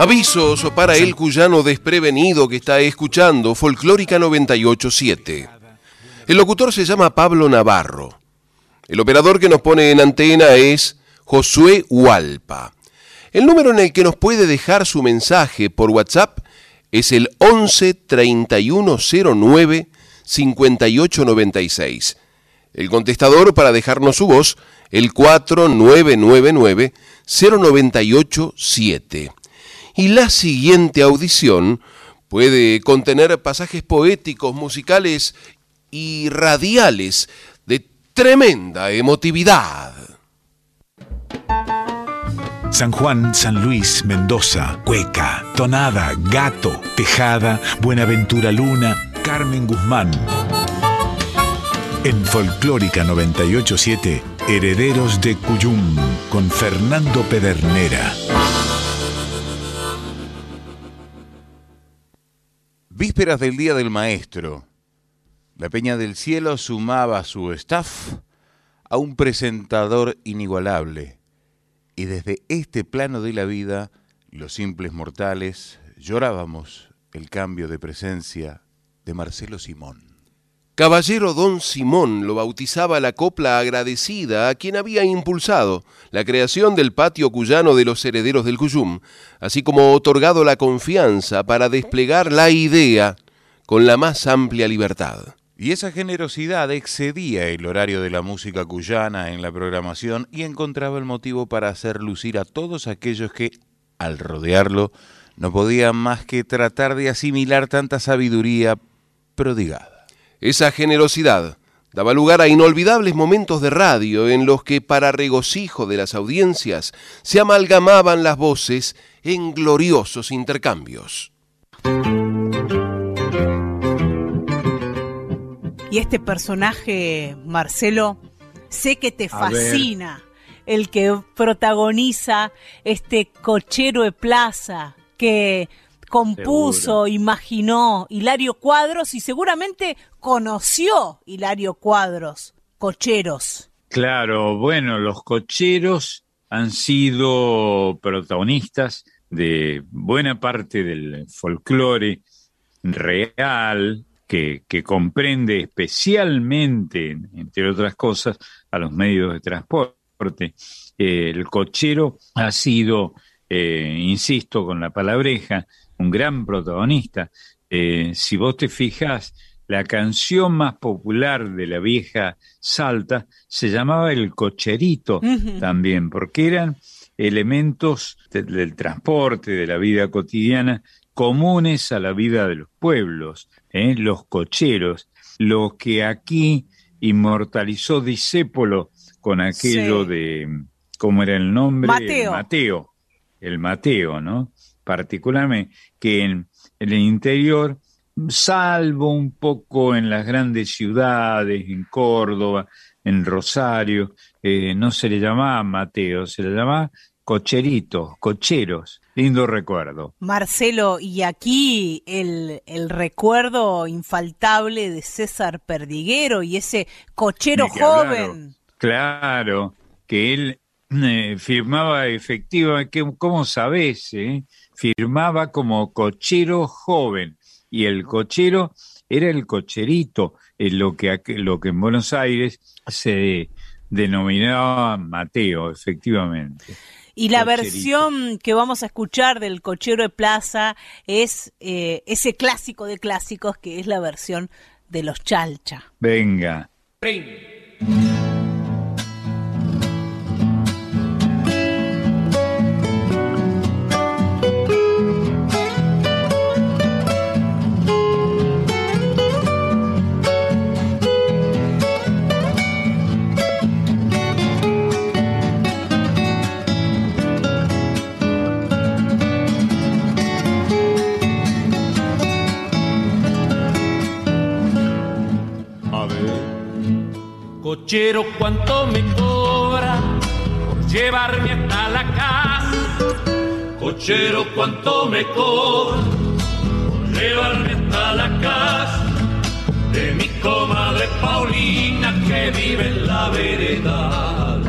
Avisos para el cuyano desprevenido que está escuchando Folclórica 987. El locutor se llama Pablo Navarro. El operador que nos pone en antena es Josué Hualpa. El número en el que nos puede dejar su mensaje por WhatsApp es el 11 3109 5896. El contestador para dejarnos su voz, el 4999 0987. Y la siguiente audición puede contener pasajes poéticos, musicales y radiales de tremenda emotividad. San Juan, San Luis, Mendoza, Cueca, Tonada, Gato, Tejada, Buenaventura Luna, Carmen Guzmán. En Folclórica 987, Herederos de Cuyum, con Fernando Pedernera. Vísperas del Día del Maestro. La Peña del Cielo sumaba su staff a un presentador inigualable y desde este plano de la vida, los simples mortales llorábamos el cambio de presencia de Marcelo Simón. Caballero Don Simón lo bautizaba la copla agradecida a quien había impulsado la creación del patio cuyano de los herederos del Cuyum, así como otorgado la confianza para desplegar la idea con la más amplia libertad. Y esa generosidad excedía el horario de la música cuyana en la programación y encontraba el motivo para hacer lucir a todos aquellos que, al rodearlo, no podían más que tratar de asimilar tanta sabiduría prodigada. Esa generosidad daba lugar a inolvidables momentos de radio en los que, para regocijo de las audiencias, se amalgamaban las voces en gloriosos intercambios. Y este personaje, Marcelo, sé que te fascina. El que protagoniza este cochero de plaza que compuso, imaginó Hilario Cuadros y seguramente conoció Hilario Cuadros, cocheros. Claro, bueno, los cocheros han sido protagonistas de buena parte del folclore real, que, comprende especialmente, entre otras cosas, a los medios de transporte. Eh, el cochero ha sido, eh, insisto con la palabreja, un gran protagonista. Eh, si vos te fijas, la canción más popular de la vieja Salta se llamaba El Cocherito también, porque eran elementos del transporte, de la vida cotidiana, comunes a la vida de los pueblos. ¿eh? los cocheros, lo que aquí inmortalizó Disépolo con aquello de, ¿cómo era el nombre? Mateo. El Mateo, el Mateo, ¿no? Particularmente que en, el interior, salvo un poco en las grandes ciudades, en Córdoba, en Rosario, eh, no se le llamaba Mateo, se le llamaba cocheritos, cocheros. Lindo recuerdo. Marcelo, y aquí el, recuerdo infaltable de César Perdiguero y ese cochero joven. Claro, que él eh, firmaba efectivamente, ¿cómo sabés? Eh? Firmaba como cochero joven y el cochero era el cocherito, lo, que, lo que en Buenos Aires se denominaba Mateo, efectivamente. Y la versión que vamos a escuchar del Cochero de Plaza es eh, ese clásico de clásicos que es la versión de los Chalcha. Venga. Cochero, ¿cuánto me cobra por llevarme hasta la casa? Cochero, ¿cuánto me cobra por llevarme hasta la casa? De mi comadre Paulina que vive en la vereda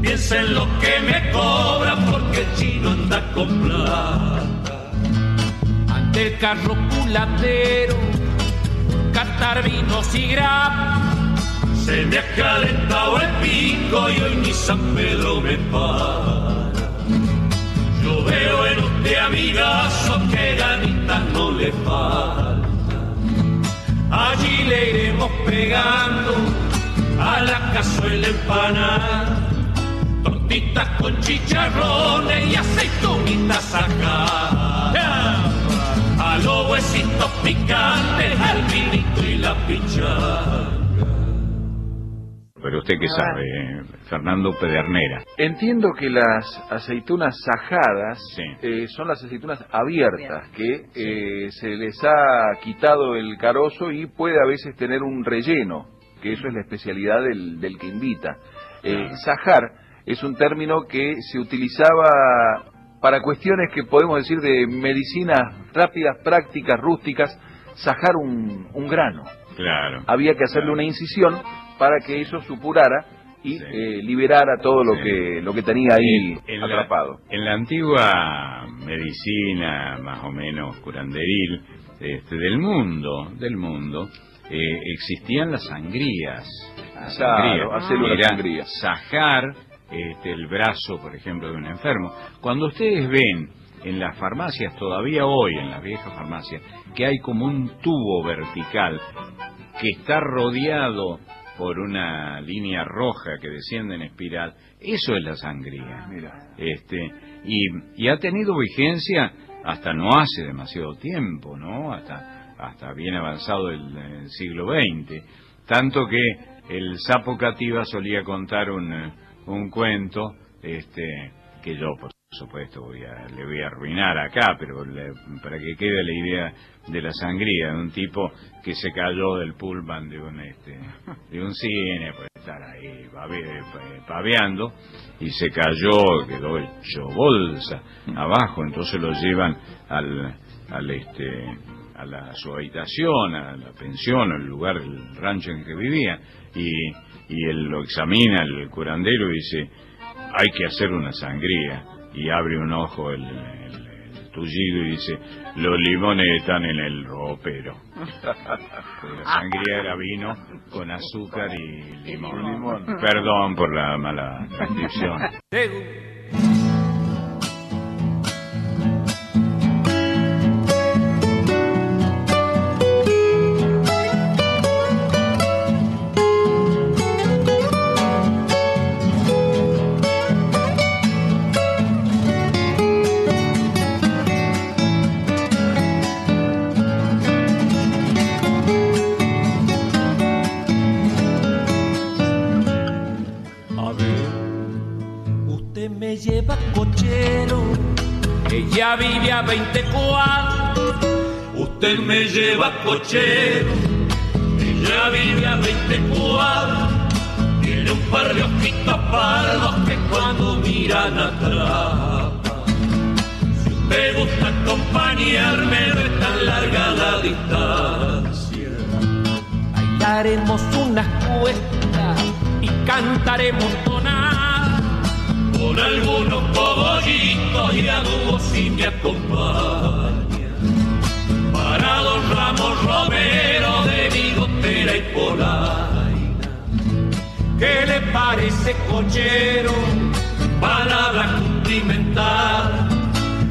piensa en lo que me cobra porque el chino anda con plata. Ante el carro culatero, catar vinos y grap. Se me ha calentado el pico y hoy ni San Pedro me para. Yo veo en usted amigazo que ganitas no le falta. Allí le iremos pegando a la cazuela empanada. Tortitas con chicharrones y aceitunitas acá. A los huesitos picantes, al vinito y la pichada. Pero usted qué sabe, Fernando Pedernera. Entiendo que las aceitunas sajadas Sí. eh, son las aceitunas abiertas, que eh, se les ha quitado el carozo y puede a veces tener un relleno, que eso es la especialidad del, del que invita. Eh, sajar es un término que se utilizaba para cuestiones que podemos decir de medicinas rápidas, prácticas, rústicas, sajar un, un grano. Claro. Había que hacerle Claro. una incisión para que eso supurara y Sí. eh, liberara todo lo que lo que tenía ahí En- en la- atrapado. en la antigua medicina, más o menos curanderil, este, del mundo, del mundo, eh, existían las sangrías. Las Claro, Era sangría. sajar este, el brazo, por ejemplo, de un enfermo. Cuando ustedes ven en las farmacias, todavía hoy, en las viejas farmacias, que hay como un tubo vertical que está rodeado por una línea roja que desciende en espiral, eso es la sangría. Mira. Este, y, y ha tenido vigencia hasta no hace demasiado tiempo, ¿no? Hasta, hasta bien avanzado el, el siglo XX. Tanto que el sapo cativa solía contar un, un cuento, este, que yo, por supuesto, voy a, le voy a arruinar acá, pero le- para que quede la idea de la sangría, de un tipo que se cayó del pullman de un, este, de un cine, por estar ahí babe- pa- paveando, y se cayó, quedó hecho bolsa abajo, entonces lo llevan al, al este, a la, su habitación, a la pensión, al lugar, el rancho en que vivía, y, y él lo examina, el curandero, y dice, hay que hacer una sangría, y abre un ojo el, el- el tullido y dice, los limones están en el ropero. Sangría era vino con azúcar y limón. Limón. Perdón por la mala transcripción. Cochero, ella vive a 20 cuadros. Tiene un par de ojitos pardos que cuando miran atrapa. Si usted gusta acompañarme, no es tan larga la distancia. Bailaremos unas cuestas y cantaremos tonadas con algunos cogollitos y a dúo si me. Romero de bigotera y polaina. ¿Qué le parece cochero? Palabra cumplimentar.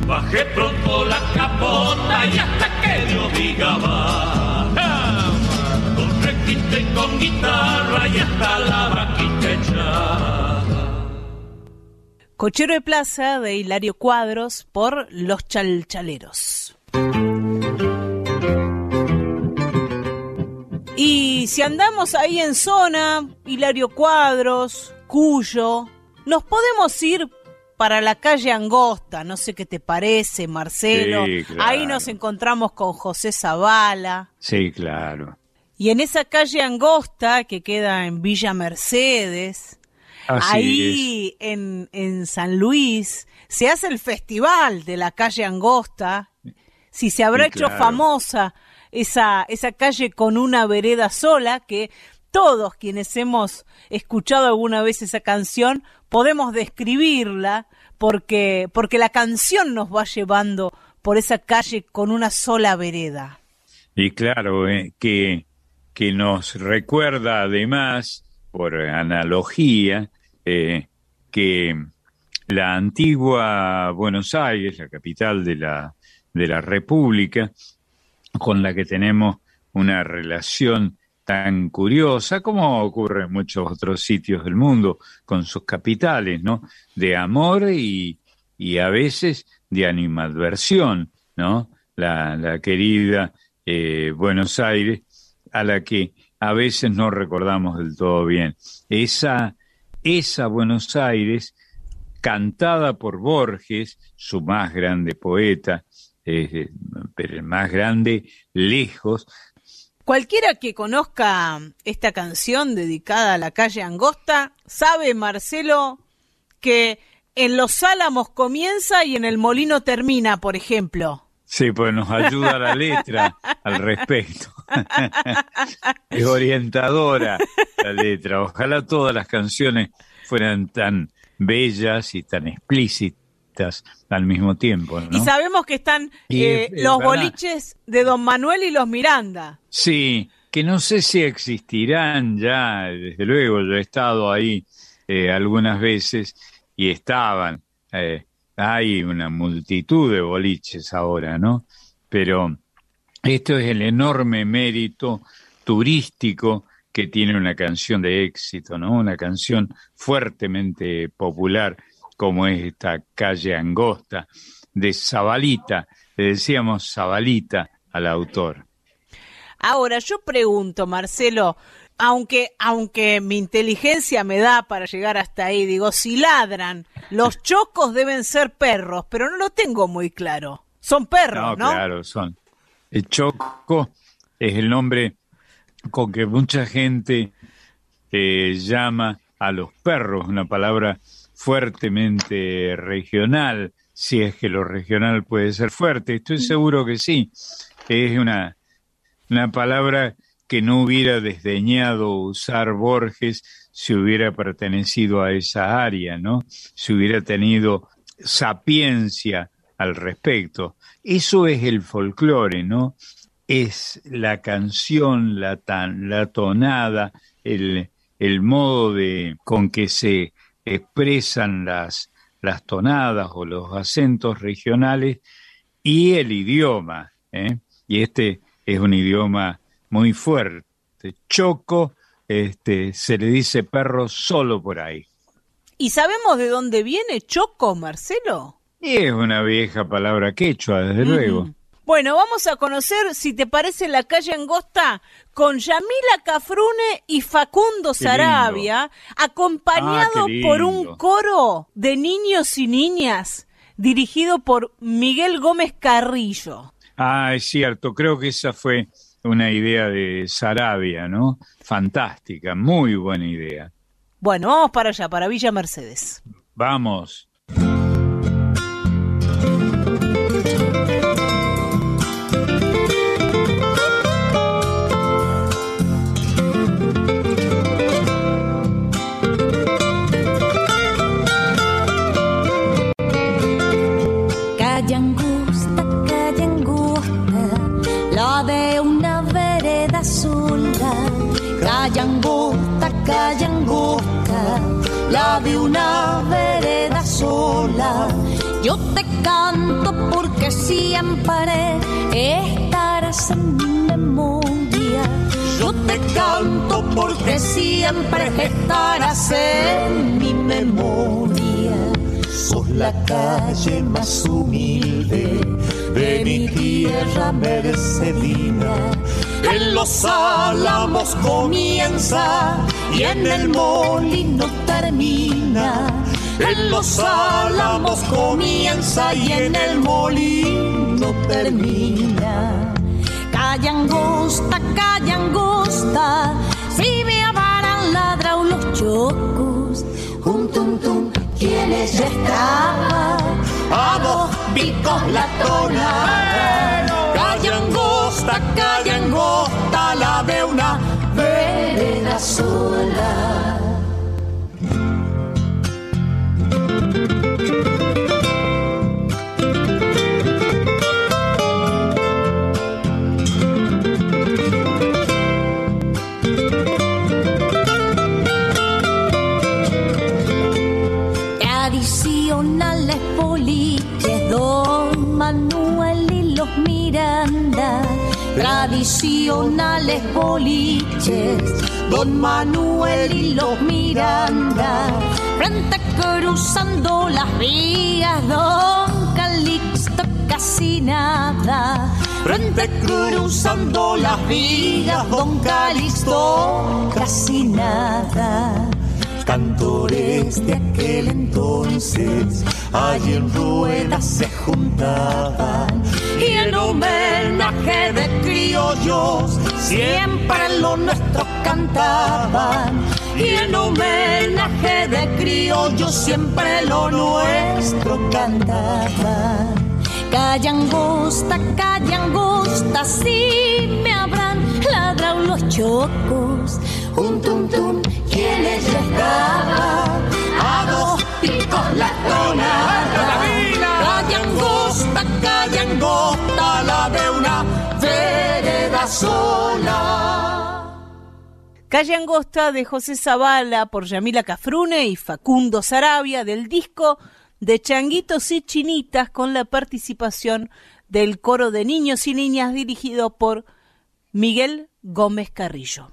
Bajé pronto la capota y hasta que Dios diga va. Con requinte y con guitarra y hasta la vaquita echada. Cochero de Plaza de Hilario Cuadros por Los Chalchaleros. Y si andamos ahí en zona, Hilario Cuadros, Cuyo, nos podemos ir para la calle Angosta, no sé qué te parece, Marcelo. Sí, claro. Ahí nos encontramos con José Zavala. Sí, claro. Y en esa calle Angosta, que queda en Villa Mercedes, Así ahí en, en San Luis, se hace el festival de la calle Angosta. Si se habrá Sí, hecho claro. famosa esa, esa calle con una vereda sola que todos quienes hemos escuchado alguna vez esa canción podemos describirla porque, porque la canción nos va llevando por esa calle con una sola vereda. Y claro, eh, que, que nos recuerda además, por analogía, eh, que la antigua Buenos Aires, la capital de la, de la República, con la que tenemos una relación tan curiosa como ocurre en muchos otros sitios del mundo con sus capitales, ¿no? De amor y, y a veces de animadversión, ¿no? La, querida eh, Buenos Aires, a la que a veces no recordamos del todo bien. Esa, esa Buenos Aires, cantada por Borges, su más grande poeta, eh, pero el más grande lejos, Cualquiera que conozca esta canción dedicada a la calle Angosta sabe, Marcelo, que en Los Álamos comienza y en el Molino termina, por ejemplo. Sí, pues nos ayuda la letra al respecto. es orientadora la letra. Ojalá todas las canciones fueran tan bellas y tan explícitas al mismo tiempo. ¿no? Y sabemos que están Y, eh, eh, los ¿verdad? boliches de Don Manuel y los Miranda. Sí, que no sé si existirán ya, desde luego, yo he estado ahí eh, algunas veces y estaban. eh, hay una multitud de boliches ahora, ¿no? Pero esto es el enorme mérito turístico que tiene una canción de éxito, ¿no? Una canción fuertemente popular como es esta calle angosta de Zabalita. Le decíamos Zabalita al autor. Ahora, yo pregunto, Marcelo, aunque, aunque mi inteligencia me da para llegar hasta ahí, digo, si ladran, los chocos deben ser perros, pero no lo tengo muy claro. Son perros, ¿no? claro, son. El choco es el nombre con que mucha gente eh, llama a los perros, una palabra fuertemente regional, si es que lo regional puede ser fuerte. Estoy seguro que sí. Es una, una palabra que no hubiera desdeñado usar Borges si hubiera pertenecido a esa área, ¿no? Si hubiera tenido sapiencia al respecto. Eso es el folclore, ¿no? Es la canción, la, tan, la tonada, el, el modo de, con que se expresan las, las tonadas o los acentos regionales y el idioma. ¿eh? Y este es un idioma muy fuerte. Choco, este, se le dice perro solo por ahí. ¿Y sabemos de dónde viene Choco, Marcelo? Y es una vieja palabra quechua, desde luego. Bueno, vamos a conocer, si te parece, la calle Angosta con Yamila Cafrune y Facundo Sarabia, acompañado Ah, por un coro de niños y niñas dirigido por Miguel Gómez Carrillo. Ah, es cierto, creo que esa fue una idea de Sarabia, ¿no? Fantástica, muy buena idea. Bueno, vamos para allá, para Villa Mercedes. Vamos. De una vereda sola. Yo te canto porque siempre estarás en mi memoria. Yo te canto porque siempre estarás en mi memoria. Sos la calle más humilde de mi tierra mercedina. En los álamos comienza y en el molino termina. En los álamos comienza y en el molino termina. Calle angosta, calle angosta, si me avaran ladran los chocos. Un tum tum, quienes ya estaban, a dos picos la tonada. Calle angosta, calle angosta, la de una vereda sola. Tradicionales boliches, Don Manuel y los Miranda. Frente cruzando las vías, Don Calixto casi nada. Frente cruzando las vías, Don Calixto casi nada cantores de aquel entonces allí en ruedas se juntaban y en homenaje de criollos siempre lo nuestro cantaban y en homenaje de criollos siempre lo nuestro cantaban Calla angosta, calla angosta, si me habrán ladrado los chocos. Un tum tum, quienes estaban a dos picos la tonada. Calla angosta, calla angosta, la de una vereda sola. Calle Angosta de José Zavala por Yamila Cafrune y Facundo Sarabia del disco de Changuitos y Chinitas con la participación del coro de niños y niñas dirigido por Miguel Gómez Carrillo.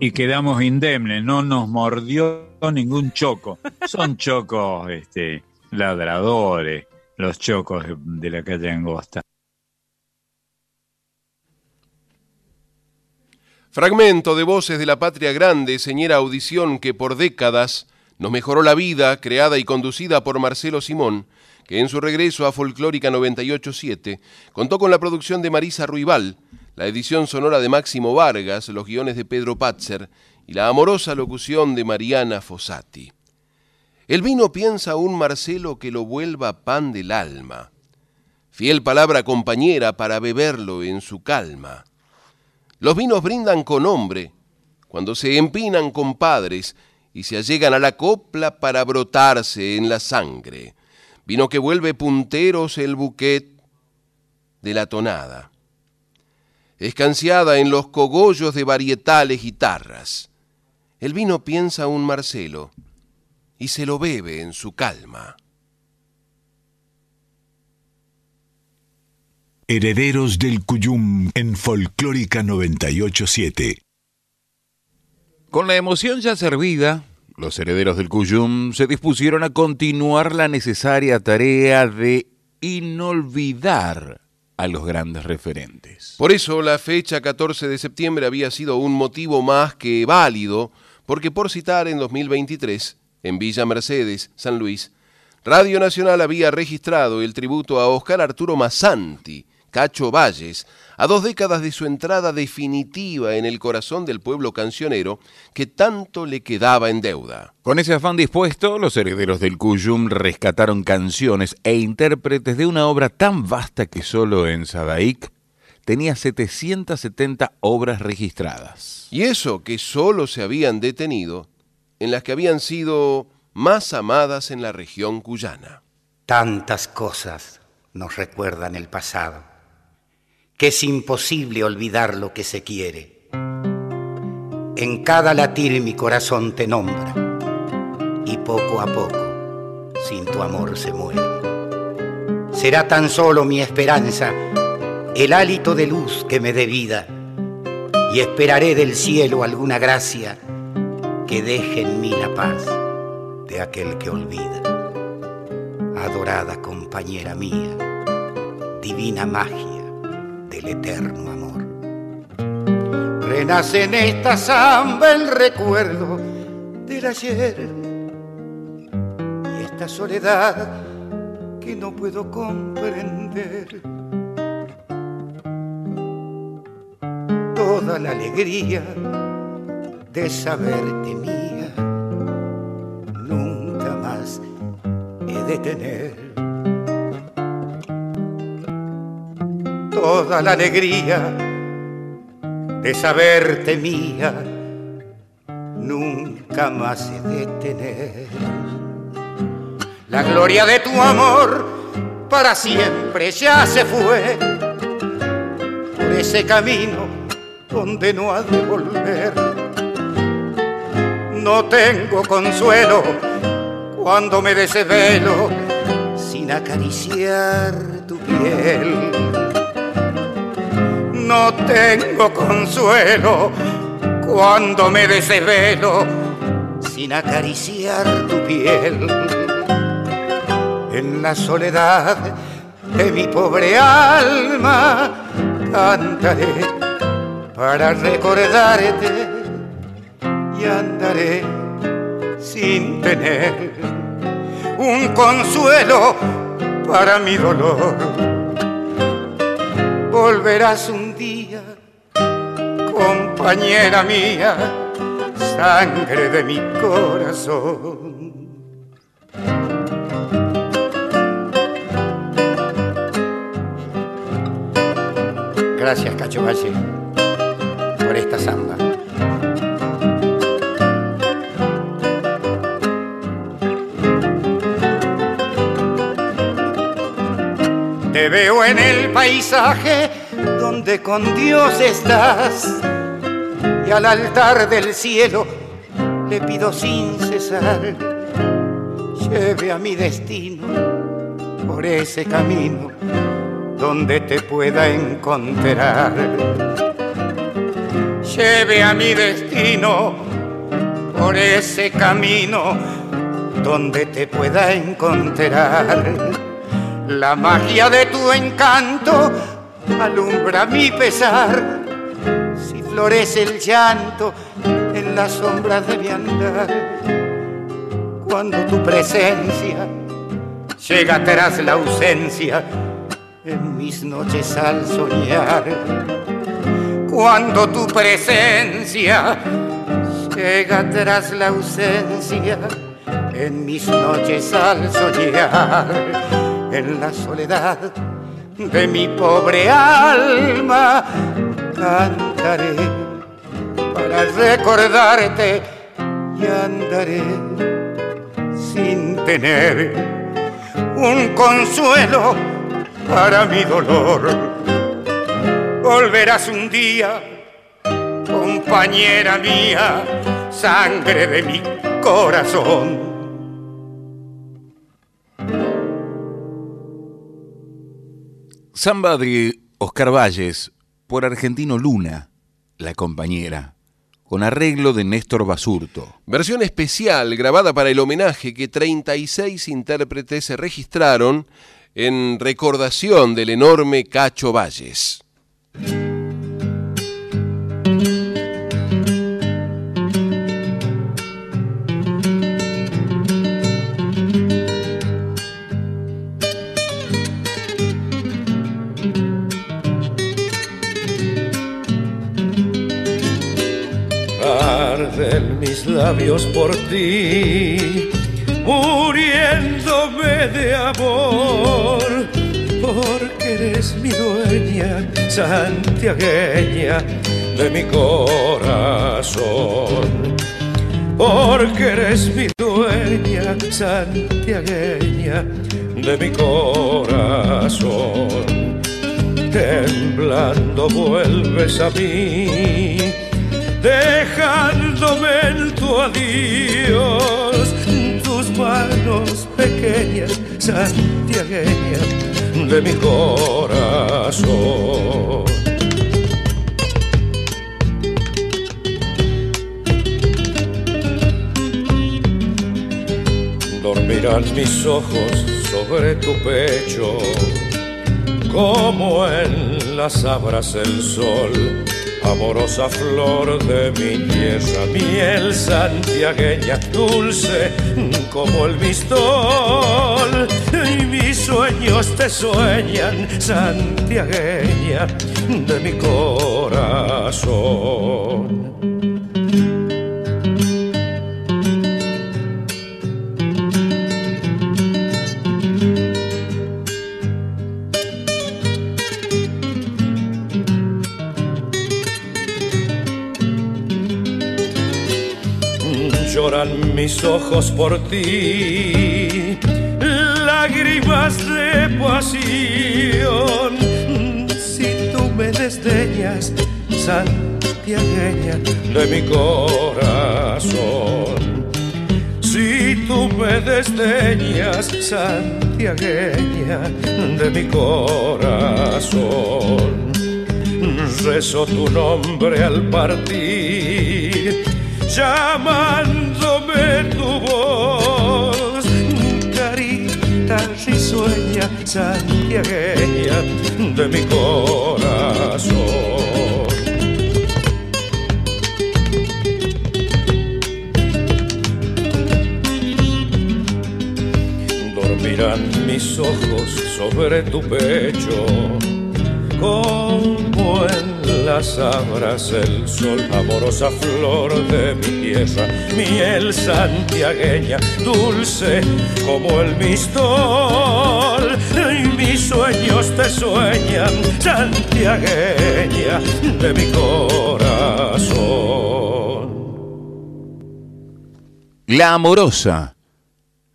Y quedamos indemnes, no nos mordió ningún choco. Son chocos este, ladradores, los chocos de, la calle Angosta. Fragmento de Voces de la Patria Grande, señera audición que por décadas nos mejoró la vida, creada y conducida por Marcelo Simón, que en su regreso a Folclórica 987 contó con la producción de Marisa Ruibal, la edición sonora de Máximo Vargas, los guiones de Pedro Patzer y la amorosa locución de Mariana Fossati. El vino piensa un Marcelo que lo vuelva pan del alma, fiel palabra compañera para beberlo en su calma. Los vinos brindan con hombre, cuando se empinan con padres y se allegan a la copla para brotarse en la sangre. Vino que vuelve punteros el buquet de la tonada. Escanciada en los cogollos de varietales guitarras. El vino piensa un Marcelo y se lo bebe en su calma. Herederos del Cuyum en Folclórica 987. Con la emoción ya servida, los herederos del Cuyum se dispusieron a continuar la necesaria tarea de inolvidar a los grandes referentes. Por eso la fecha 14 de septiembre había sido un motivo más que válido, porque por citar en 2023, en Villa Mercedes, San Luis, Radio Nacional había registrado el tributo a Oscar Arturo Massanti, Cacho Valles, a dos décadas de su entrada definitiva en el corazón del pueblo cancionero que tanto le quedaba en deuda. Con ese afán dispuesto, los herederos del Cuyum rescataron canciones e intérpretes de una obra tan vasta que solo en Sadaic tenía 770 obras registradas. Y eso que solo se habían detenido en las que habían sido más amadas en la región cuyana. Tantas cosas nos recuerdan el pasado que es imposible olvidar lo que se quiere. En cada latir mi corazón te nombra y poco a poco sin tu amor se muere. Será tan solo mi esperanza el hálito de luz que me dé vida y esperaré del cielo alguna gracia que deje en mí la paz de aquel que olvida. Adorada compañera mía, divina magia del eterno amor. Renace en esta samba el recuerdo del ayer y esta soledad que no puedo comprender. Toda la alegría de saberte mía, nunca más he de tener. toda la alegría de saberte mía, nunca más he de tener. La gloria de tu amor para siempre ya se fue por ese camino donde no ha de volver. No tengo consuelo cuando me desvelo sin acariciar tu piel. No tengo consuelo cuando me desvelo sin acariciar tu piel. En la soledad de mi pobre alma cantaré para recordarte andaré sin tener un consuelo para mi dolor. Volverás un día, compañera mía, sangre de mi corazón. Gracias, Cacho Valle, por esta samba. Te veo en el paisaje donde con Dios estás y al altar del cielo le pido sin cesar lleve a mi destino por ese camino donde te pueda encontrar. Lleve a mi destino por ese camino donde te pueda encontrar. La magia de tu encanto alumbra mi pesar. Si florece el llanto en la sombra de mi andar, cuando tu presencia llega tras la ausencia en mis noches al soñar. Cuando tu presencia llega tras la ausencia en mis noches al soñar, en la soledad de mi pobre alma cantaré para recordarte y andaré sin tener un consuelo para mi dolor. Volverás un día, compañera mía, sangre de mi corazón. Samba de Oscar Valles por Argentino Luna, la compañera, con arreglo de Néstor Basurto. Versión especial grabada para el homenaje que 36 intérpretes se registraron en recordación del enorme Cacho Valles. Arden mis labios por ti, muriéndome de amor, porque eres mi dueña santiagueña de mi corazón. Porque eres mi dueña santiagueña de mi corazón. Temblando vuelves a mí dejándome en tu adiós tus manos pequeñas, santiagueñas de mi corazón. Dormirán mis ojos sobre tu pecho, como en las abras el sol amorosa flor de mi tierra, miel santiagueña, dulce como el mistol. Y mis sueños te sueñan, santiagueña de mi corazón. Mis ojos por ti, lágrimas de pasión. Si tú me desdeñas, santiagueña de mi corazón. Si tú me desdeñas, santiagueña de mi corazón, rezo tu nombre al partir, llamándome carita risueña, santiagueña de mi corazón. Dormirán mis ojos sobre tu pecho, como en las abras el sol, amorosa flor de mi tierra, miel santiagueña, dulce como el mistol. Y mis sueños te sueñan, santiagueña de mi corazón. La Amorosa.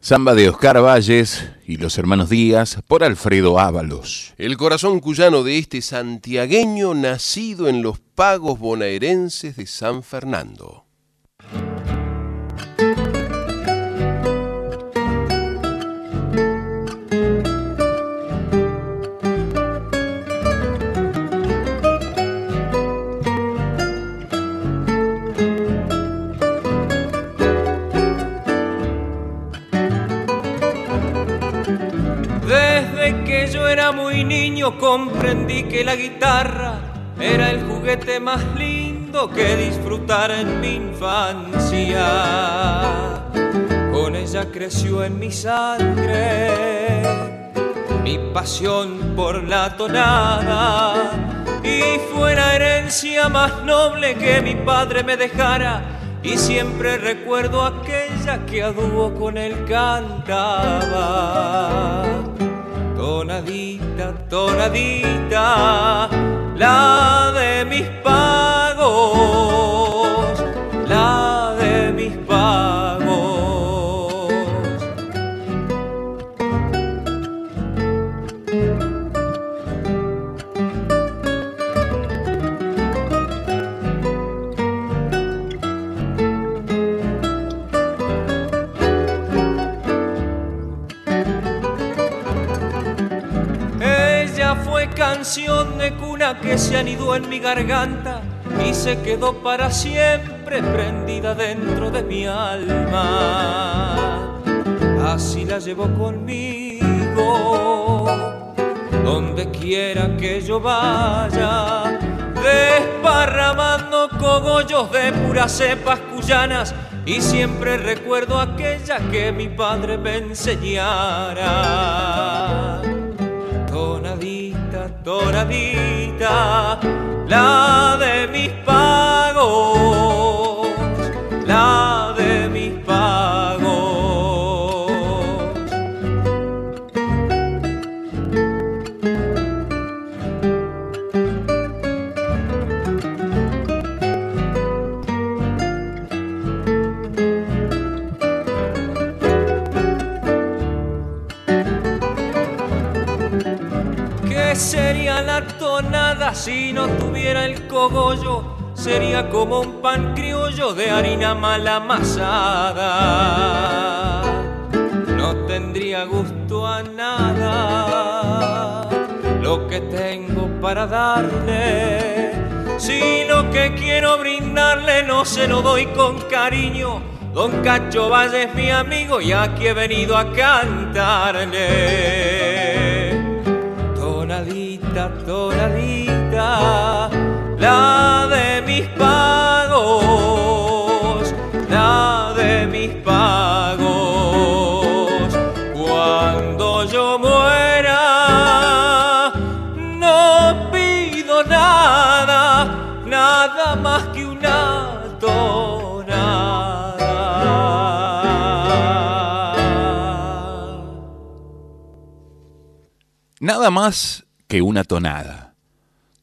Samba de Oscar Valles y los hermanos Díaz por Alfredo Ábalos. El corazón cuyano de este santiagueño nacido en los pagos bonaerenses de San Fernando. Comprendí que la guitarra era el juguete más lindo que disfrutar en mi infancia. Con ella creció en mi sangre mi pasión por la tonada y fue la herencia más noble que mi padre me dejara y siempre recuerdo aquella que a dúo con él cantaba. Tonadita, tonadita, la de mis pagos, de cuna que se anidó en mi garganta y se quedó para siempre prendida dentro de mi alma. Así la llevo conmigo, donde quiera que yo vaya, desparramando cogollos de puras cepas cuyanas y siempre recuerdo aquella que mi padre me enseñara. Tonadita, la de mis pagos, si no tuviera el cogollo? Sería como un pan criollo de harina mal amasada. No tendría gusto a nada lo que tengo para darle. Si lo que quiero brindarle no se lo doy con cariño. Don Cacho Valle es mi amigo y aquí he venido a cantarle tonadita, tonadita, la de mis pagos, la de mis pagos. Cuando yo muera, no pido nada, nada más que una tonada. Nada más que una tonada.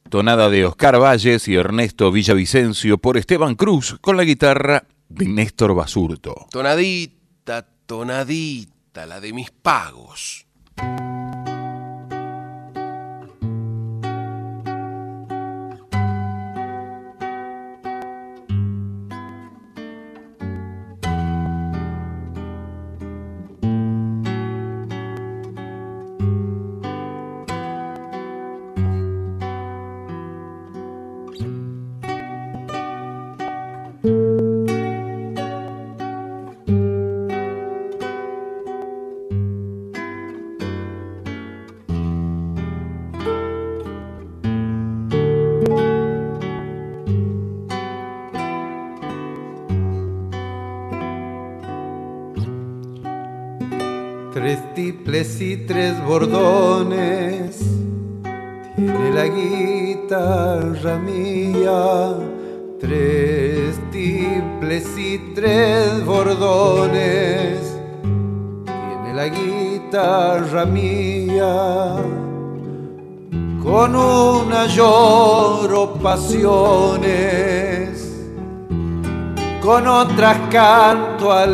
Tonada de Oscar Valles y Ernesto Villavicencio por Esteban Cruz con la guitarra de Néstor Basurto. Tonadita, tonadita, la de mis pagos.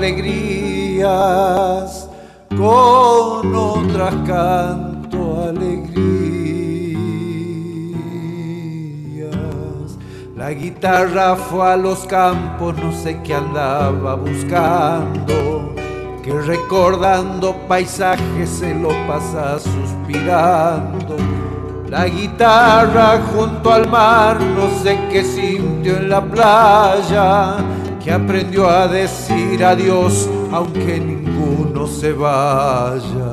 Alegrías con otras canto alegrías. La guitarra fue a los campos, no sé qué andaba buscando, que recordando paisajes se lo pasa suspirando. La guitarra junto al mar, no sé qué sintió en la playa, que aprendió a decir adiós aunque ninguno se vaya.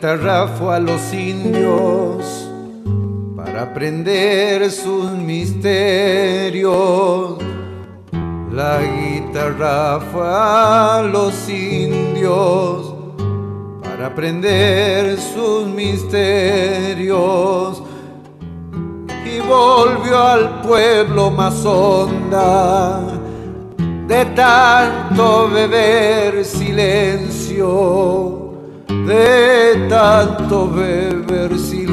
La guitarra fue a los indios para aprender sus misterios. La guitarra fue a los indios para aprender sus misterios. Y volvió al pueblo más honda de tanto beber silencio de tanto beber silencio.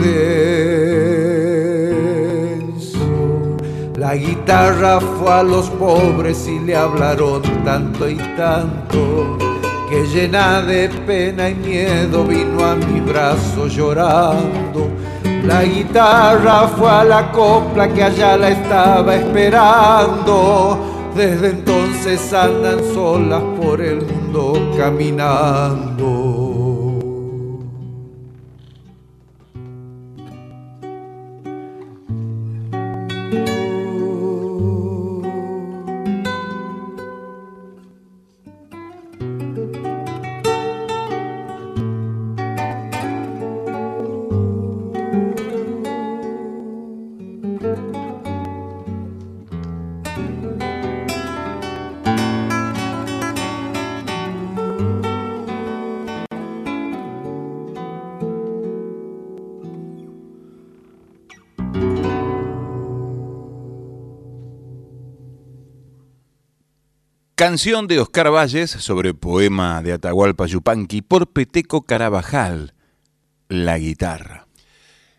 La guitarra fue a los pobres y le hablaron tanto y tanto que llena de pena y miedo vino a mi brazo llorando. La guitarra fue a la copla que allá la estaba esperando. Desde entonces andan solas por el mundo caminando. Canción de Oscar Valles sobre poema de Atahualpa Yupanqui por Peteco Carabajal, La guitarra.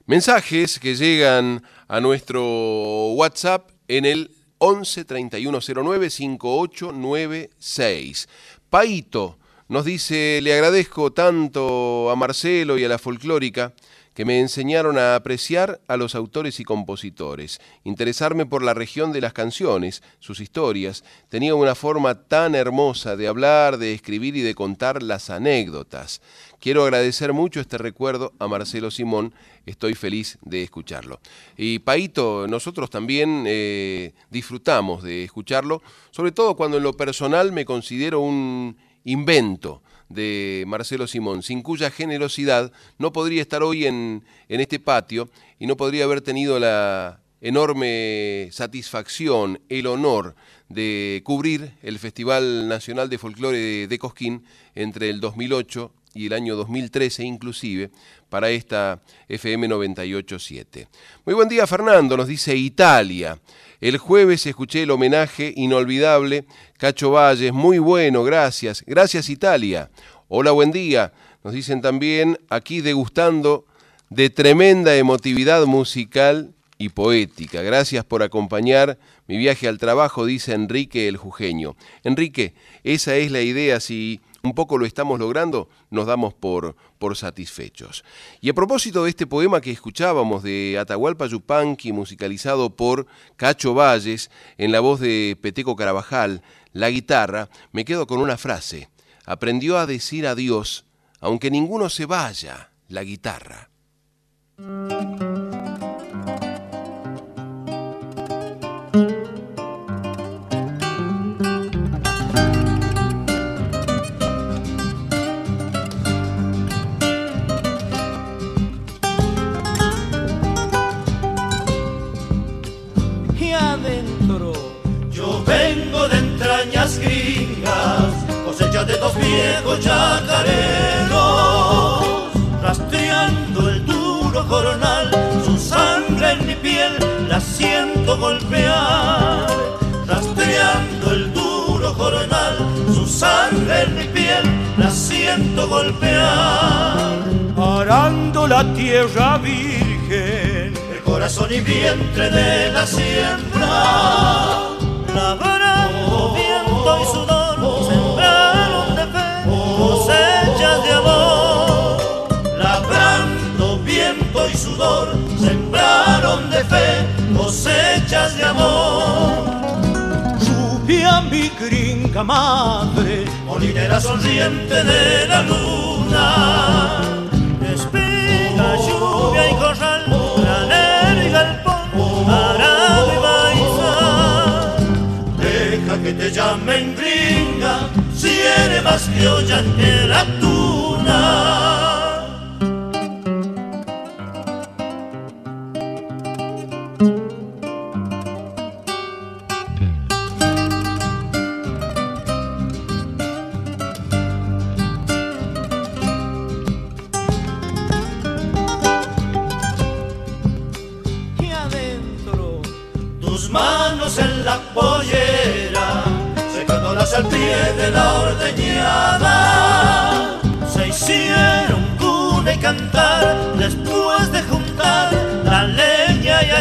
Mensajes que llegan a nuestro WhatsApp en el 11 3109 5896. Paito nos dice, le agradezco tanto a Marcelo y a la folclórica que me enseñaron a apreciar a los autores y compositores, interesarme por la región de las canciones, sus historias. Tenía una forma tan hermosa de hablar, de escribir y de contar las anécdotas. Quiero agradecer mucho este recuerdo a Marcelo Simón, estoy feliz de escucharlo. Y Paito, nosotros también eh, disfrutamos de escucharlo, sobre todo cuando en lo personal me considero un invento de Marcelo Simón, sin cuya generosidad no podría estar hoy en, en este patio y no podría haber tenido la enorme satisfacción, el honor de cubrir el Festival Nacional de Folclore de, de Cosquín entre el 2008 y el año 2013 inclusive para esta FM 987. Muy buen día Fernando, nos dice Italia. El jueves escuché el homenaje inolvidable, Cacho Valles, muy bueno, gracias. Gracias Italia. Hola, buen día. Nos dicen también aquí degustando de tremenda emotividad musical y poética. Gracias por acompañar mi viaje al trabajo, dice Enrique el Jujeño. Enrique, esa es la idea, si un poco lo estamos logrando, nos damos por, por satisfechos. Y a propósito de este poema que escuchábamos de Atahualpa Yupanqui, musicalizado por Cacho Valles, en la voz de Peteco Carabajal, la guitarra, me quedo con una frase. Aprendió a decir adiós, aunque ninguno se vaya, la guitarra. Viejos chacareros, rastreando el duro coronal, su sangre en mi piel la siento golpear, rastreando el duro coronal, su sangre en mi piel la siento golpear, arando la tierra virgen, el corazón y vientre de la siembra. labrando sudor, sembraron de fe cosechas de amor. lluvia mi gringa madre, Molinera sonriente de la luna, Espiga, lluvia y corral, granero y galpón, arado y deja que te llamen gringa, si eres más criolla que la tuna.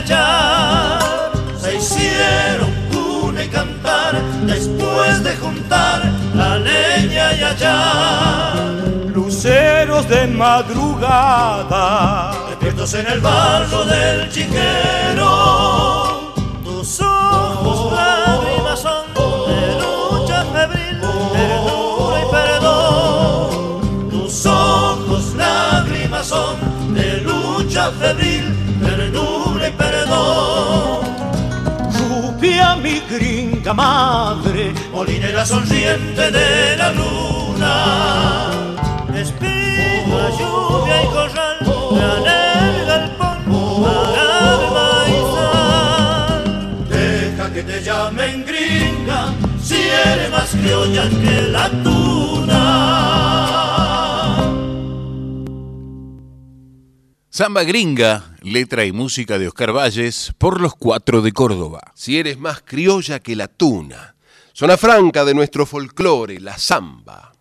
Hallar. Se hicieron cuna y cantar después de juntar la leña y hallar. luceros de madrugada, Despiertos en el barro del chiquero, Tus ojos lágrimas son de lucha febril, ternura y perdón. tus ojos lágrimas son de lucha febril, mi gringa madre, Molinera sonriente de la luna, Espiga, lluvia y corral, granero y galpón, arado maizal. deja que te llamen gringa, si eres más criolla que la tuna. Samba Gringa, letra y música de Oscar Valles por los cuatro de Córdoba. Si eres más criolla que la tuna. Zona franca de nuestro folclore, la samba.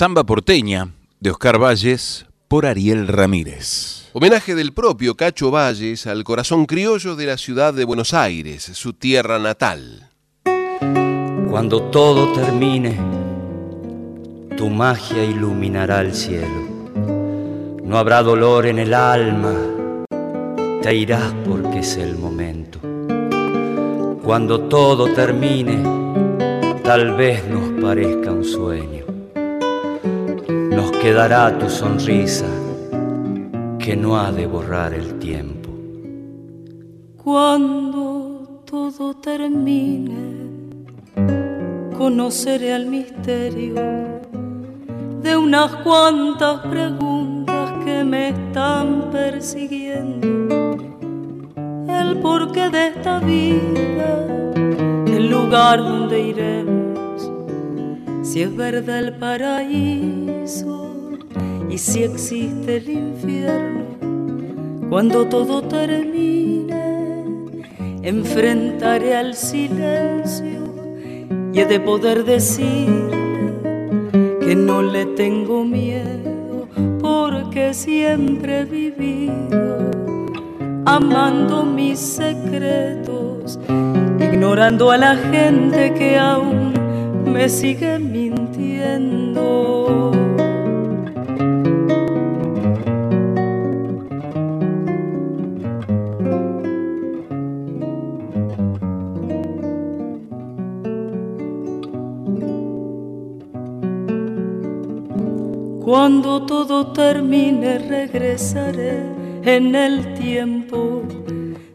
Samba porteña de Oscar Valles por Ariel Ramírez. Homenaje del propio Cacho Valles al corazón criollo de la ciudad de Buenos Aires, su tierra natal. Cuando todo termine, tu magia iluminará el cielo. No habrá dolor en el alma, te irás porque es el momento. Cuando todo termine, tal vez nos parezca un sueño. Quedará tu sonrisa que no ha de borrar el tiempo. Cuando todo termine, conoceré el misterio de unas cuantas preguntas que me están persiguiendo. El porqué de esta vida, el lugar donde iremos, si es verdad el paraíso y si existe el infierno. Cuando todo termine, enfrentaré al silencio y he de poder decir que no le tengo miedo porque siempre he vivido amando mis secretos, ignorando a la gente que aún me sigue mintiendo. Cuando todo termine regresaré en el tiempo,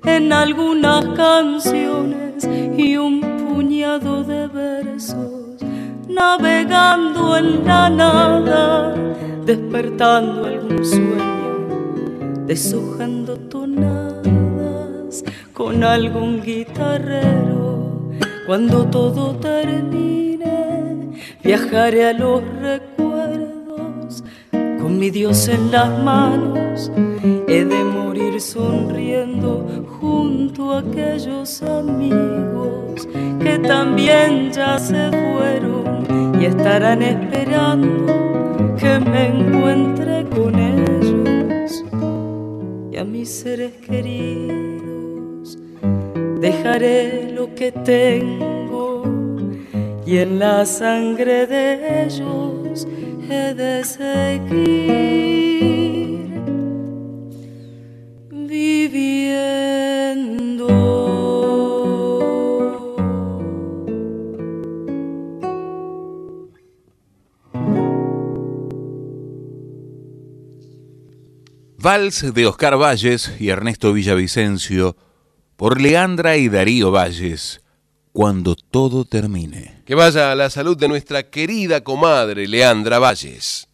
en algunas canciones y un puñado de versos, navegando en la nada, despertando algún sueño, deshojando tonadas con algún guitarrero. Cuando todo termine, viajaré a los recuerdos con mi Dios en las manos. He de morir sonriendo junto a aquellos amigos que también ya se fueron y estarán esperando que me encuentre con ellos y a mis seres queridos dejaré lo que tengo y en la sangre de ellos he viviendo. Vals de Oscar Valles y Ernesto Villavicencio por Leandra y Darío Valles, cuando todo termine. Que vaya a la salud de nuestra querida comadre Leandra Valles.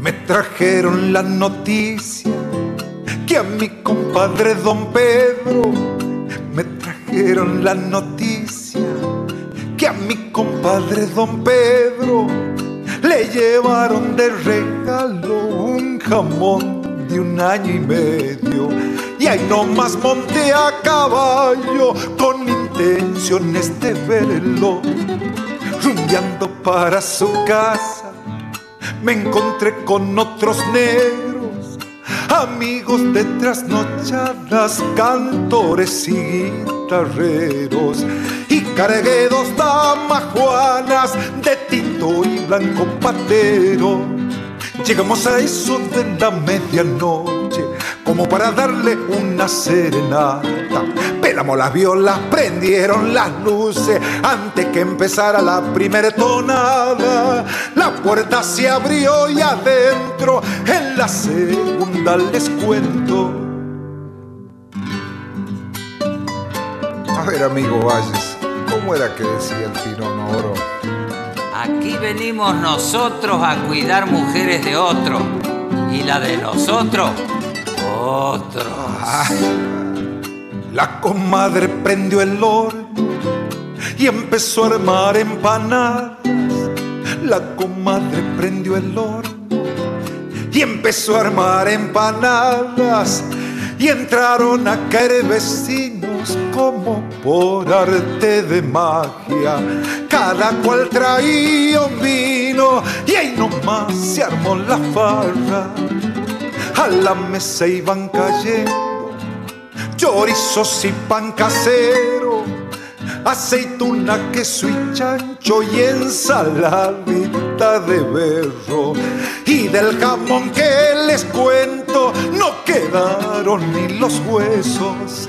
Me trajeron la noticia que a mi compadre don Pedro trajeron la noticia que a mi compadre don Pedro le llevaron de regalo un jamón de un año y medio. Y ahí nomás monté a caballo con intenciones de verlo rumbeando para su casa. Me encontré con otros negros, amigos de trasnochadas, cantores y guitarreros, y cargué dos damas juanas de tinto y blanco patero. Llegamos a eso de la medianoche, como para darle una serenata. Pelamos las violas, prendieron las luces antes que empezara la primera tonada. La puerta se abrió y adentro en la segunda les cuento. Ver, amigo Valles, ¿cómo era que decía el tirón oro? Aquí venimos nosotros a cuidar mujeres de otro. Y la de nosotros, otros. La comadre prendió el horno y empezó a armar empanadas. la comadre prendió el horno y empezó a armar empanadas y entraron a caer vecinos como por arte de magia. Cada cual traía un vino y ahí nomás se armó la farra. A la mesa iban cayendo chorizos y pan casero, aceituna, queso y chancho y ensaladita de berro. Y del jamón que les cuento no quedaron ni los huesos.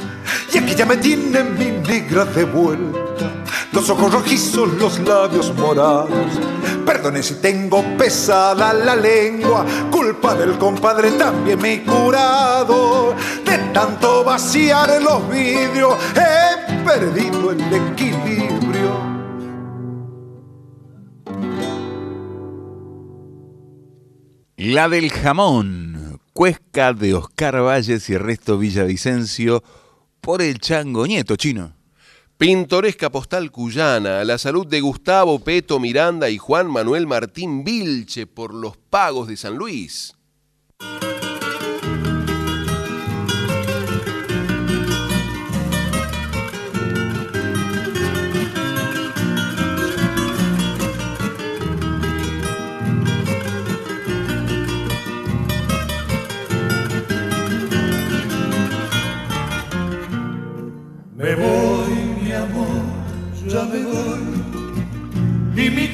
Y aquí ya me tiene mi negra de vuelta, los ojos rojizos, los labios morados. Perdone si tengo pesada la lengua, culpa del compadre también me he curado. De tanto vaciar los vidrios, he perdido el equilibrio. La del jamón, Cuesca de Oscar Valles y Ernesto Villavicencio por el Chango Nieto chino. Pintoresca postal cuyana la salud de Gustavo Peto Miranda y Juan Manuel Martín Vilche por los pagos de San Luis.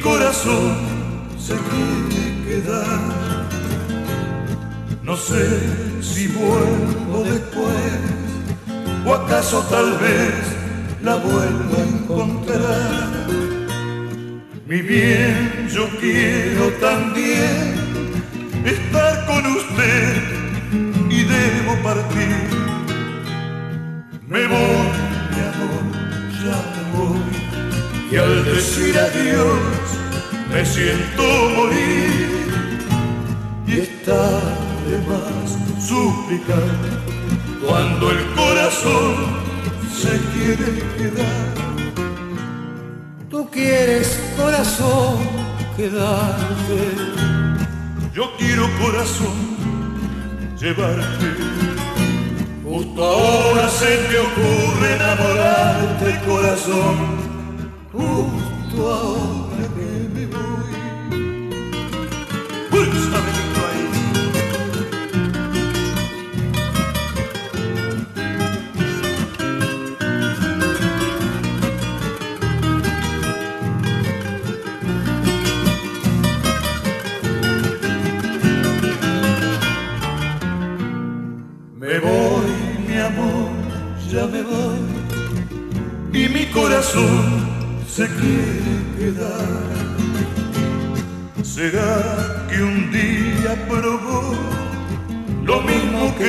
Corazón se quiere quedar. No sé si vuelvo después, o acaso tal vez la vuelvo a encontrar. Mi bien, yo quiero también estar con usted y debo partir. Me voy, mi amor, ya me voy. Y al decir adiós me siento morir. Y está de más suplicar cuando el corazón se quiere quedar. Tú quieres, corazón, quedarte. Yo quiero corazón llevarte. Justo ahora se te ocurre enamorarte, corazón. Justo ahora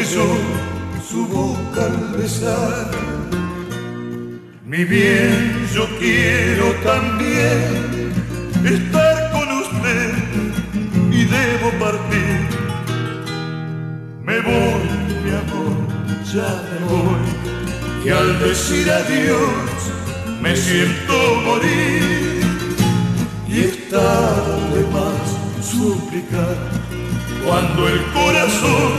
su boca al besar? Mi bien, yo quiero también estar con usted y debo partir. Me voy, mi amor, ya me voy. Y al decir adiós me siento morir. Y está de más suplicar cuando el corazón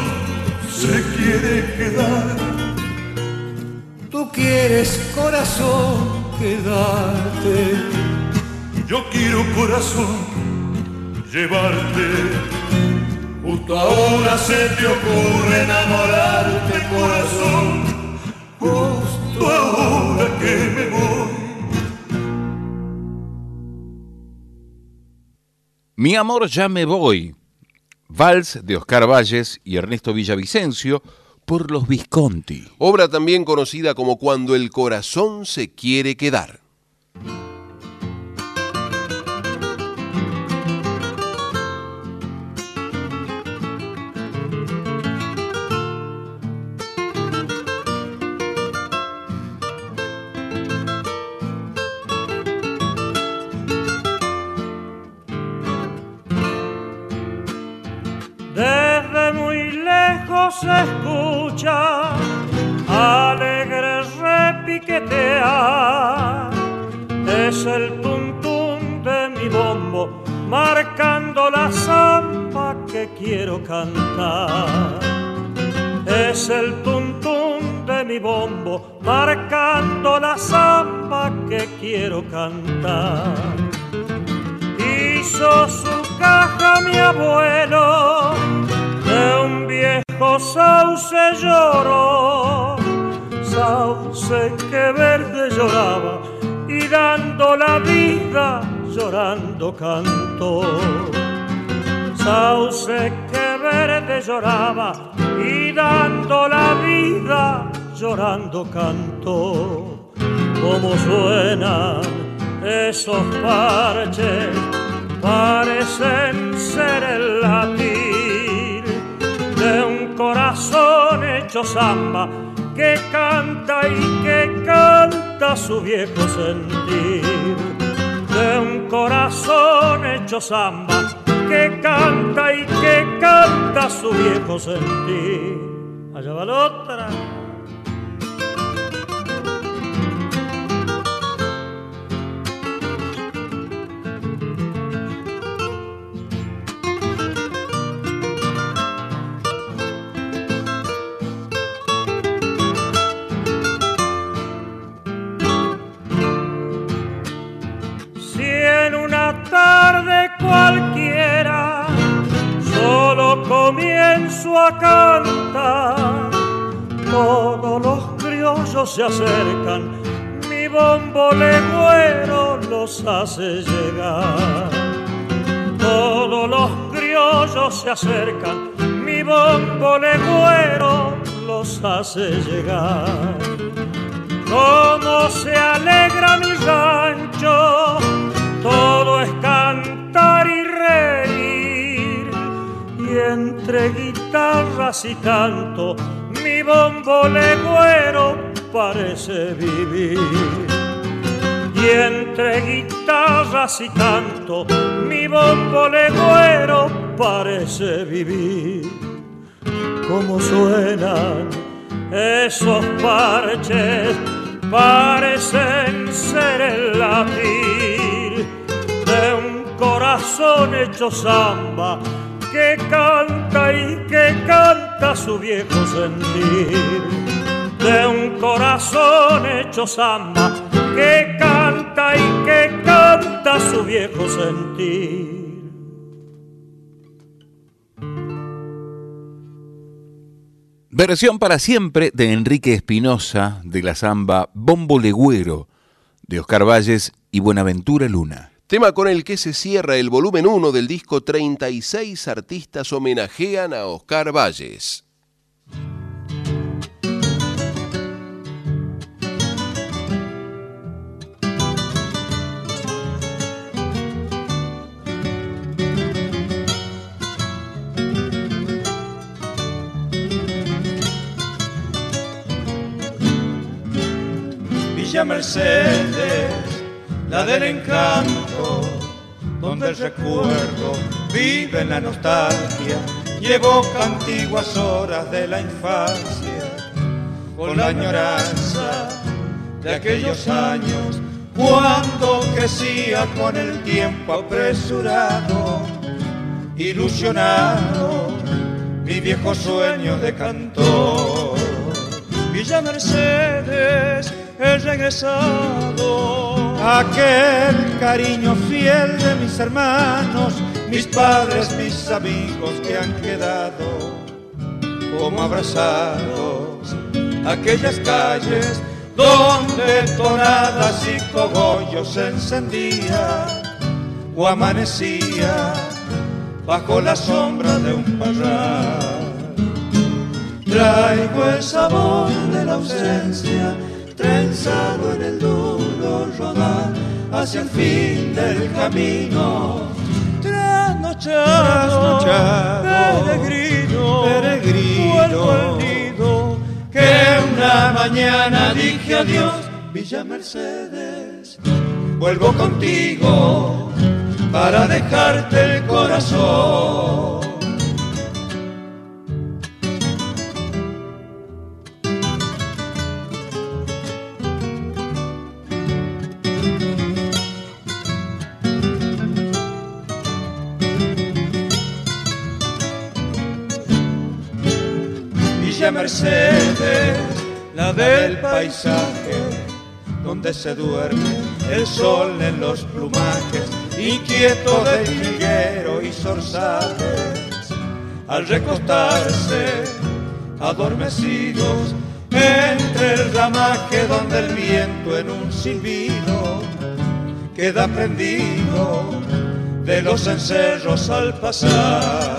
se quiere quedar. Tú quieres, corazón, quedarte. Yo quiero corazón llevarte. Justo ahora se te ocurre enamorarte, corazón. Justo ahora que me voy. Mi amor, ya me voy. Vals de Oscar Valles y Ernesto Villavicencio por los Visconti. Obra también conocida como Cuando el corazón se quiere quedar. Se escucha alegre repiquetear. Es el tuntún de mi bombo marcando la zampa que quiero cantar. Es el tuntún de mi bombo, marcando la zamba que quiero cantar. Hizo su caja mi abuelo, de un viejo sauce lloró, sauce que verde lloraba y dando la vida llorando cantó. Sauce que verde lloraba y dando la vida llorando cantó. Como suenan esos parches, parecen ser el latir de un corazón hecho samba que canta y que canta su viejo sentir de un corazón hecho samba que canta y que canta su viejo sentir. Allá va la otra. Cualquiera solo comienzo a cantar, todos los criollos se acercan, mi bombo legüero los hace llegar. Todos los criollos se acercan, mi bombo legüero los hace llegar. Cómo se alegra mi rancho, todo Entre guitarras y canto, mi bombo legüero parece vivir. Y entre guitarras y canto, mi bombo legüero parece vivir. Cómo suenan esos parches parecen ser el latir de un corazón hecho samba que canta y que canta su viejo sentir. De un corazón hecho samba que canta y que canta su viejo sentir. Versión para siempre de Enrique Espinosa de la samba Bombo Legüero de Oscar Valles y Buenaventura Luna. Tema con el que se cierra el volumen 1 del disco 36 artistas homenajean a Oscar Valles. Villa Mercedes, la del encanto, donde el recuerdo vive en la nostalgia, y evoca antiguas horas de la infancia, con la añoranza de aquellos años, cuando crecía con el tiempo apresurado, ilusionado, mi viejo sueño de cantor. Villa Mercedes, he regresado. Aquel cariño fiel de mis hermanos, mis padres, mis amigos que han quedado como abrazados. Aquellas calles donde tonadas y cogollos se encendían o amanecía bajo la sombra de un parral. Traigo el sabor de la ausencia, trenzado en el duro rodar hacia el fin del camino. Trasnochado, peregrino, peregrino, vuelvo al nido, que una mañana dije adiós, Villa Mercedes, vuelvo contigo para dejarte el corazón. Villa Mercedes, la del paisaje, donde se duerme el sol en los plumajes, inquieto del jilguero y zorzales, al recostarse adormecidos entre el ramaje donde el viento en un silbido queda prendido de los encerros al pasar.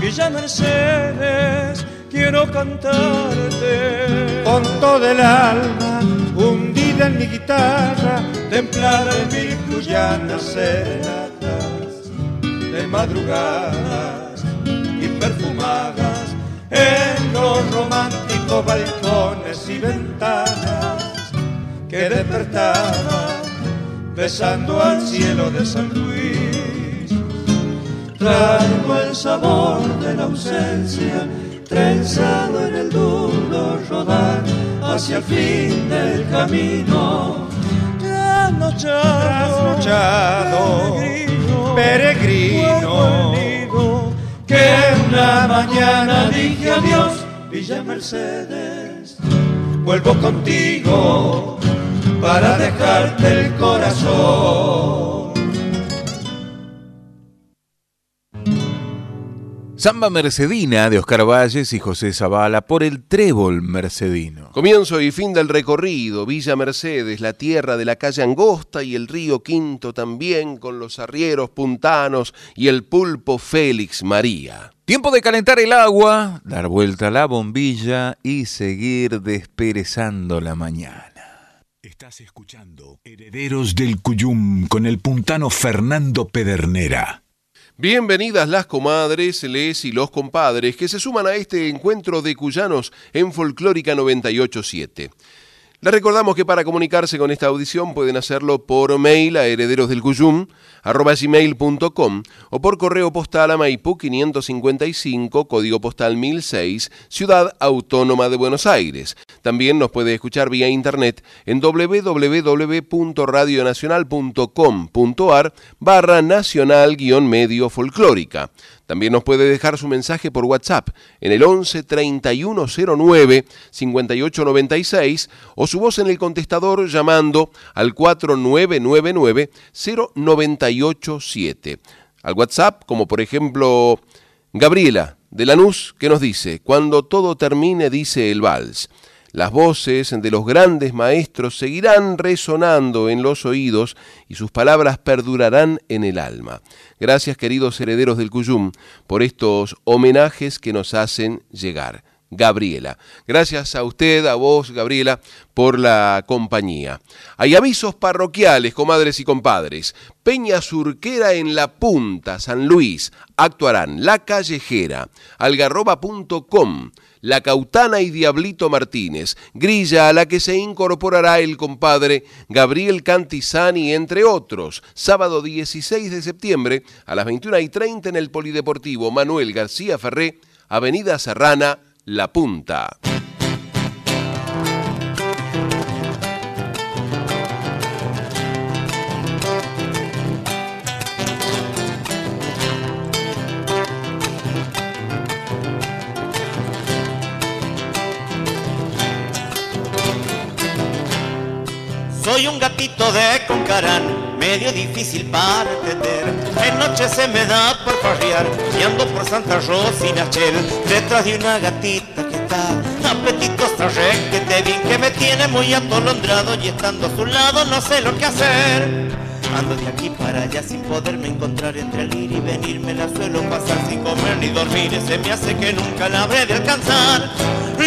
Villa Mercedes, quiero cantarte con todo el alma, hundida en mi guitarra, templada en mil cuyanas serenatas, de madrugadas y perfumadas en los románticos balcones y ventanas que despertaban besando al cielo de San Luis. Traigo el sabor de la ausencia, trenzado en el duro rodar hacia el fin del camino. Trasnochado, peregrino, peregrino, que una mañana dije adiós, Villa Mercedes, vuelvo contigo para dejarte el corazón. Samba Mercedina de Oscar Valles y José Zavala por el trébol mercedino. Comienzo y fin del recorrido, Villa Mercedes, la tierra de la calle Angosta y el río Quinto también, con los arrieros puntanos y el pulpo Félix María. Tiempo de calentar el agua, dar vuelta a la bombilla y seguir desperezando la mañana. Estás escuchando Herederos del Cuyum con el puntano Fernando Pedernera. Bienvenidas las comadres, les y los compadres que se suman a este encuentro de cuyanos en Folclórica 987. Les recordamos que para comunicarse con esta audición pueden hacerlo por mail a herederosdelcuyum arroba gmail.com o por correo postal a Maipú 555, código postal 1006, Ciudad Autónoma de Buenos Aires. También nos puede escuchar vía internet en www.radionacional.com.ar barra nacional guion medio folclórica. También nos puede dejar su mensaje por WhatsApp en el 11 3109 5896 o su voz en el contestador llamando al 4999 0987. Al WhatsApp, como por ejemplo Gabriela de Lanús, que nos dice, cuando todo termine, dice el vals. Las voces de los grandes maestros seguirán resonando en los oídos y sus palabras perdurarán en el alma. Gracias queridos herederos del Cuyum por estos homenajes que nos hacen llegar. Gabriela. Gracias a usted, a vos, Gabriela, por la compañía. Hay avisos parroquiales, comadres y compadres. Peña Surquera en La Punta, San Luis. Actuarán La Callejera, algarroba.com, La Cautana y Diablito Martínez, grilla a la que se incorporará el compadre Gabriel Cantizani, entre otros, sábado 16 de septiembre a las 21 y 30 en el Polideportivo Manuel García Ferré, Avenida Serrana, La Punta. Soy un gatito de Concarán, medio difícil para entender. En noche se me da por farrear y ando por Santa Rosa y Nachel, detrás de una gatita que está apetitosa, re que te vi, que me tiene muy atolondrado y estando a su lado no sé lo que hacer. Ando de aquí para allá sin poderme encontrar entre el ir y venir, me la suelo pasar sin comer ni dormir, se me hace que nunca la habré de alcanzar.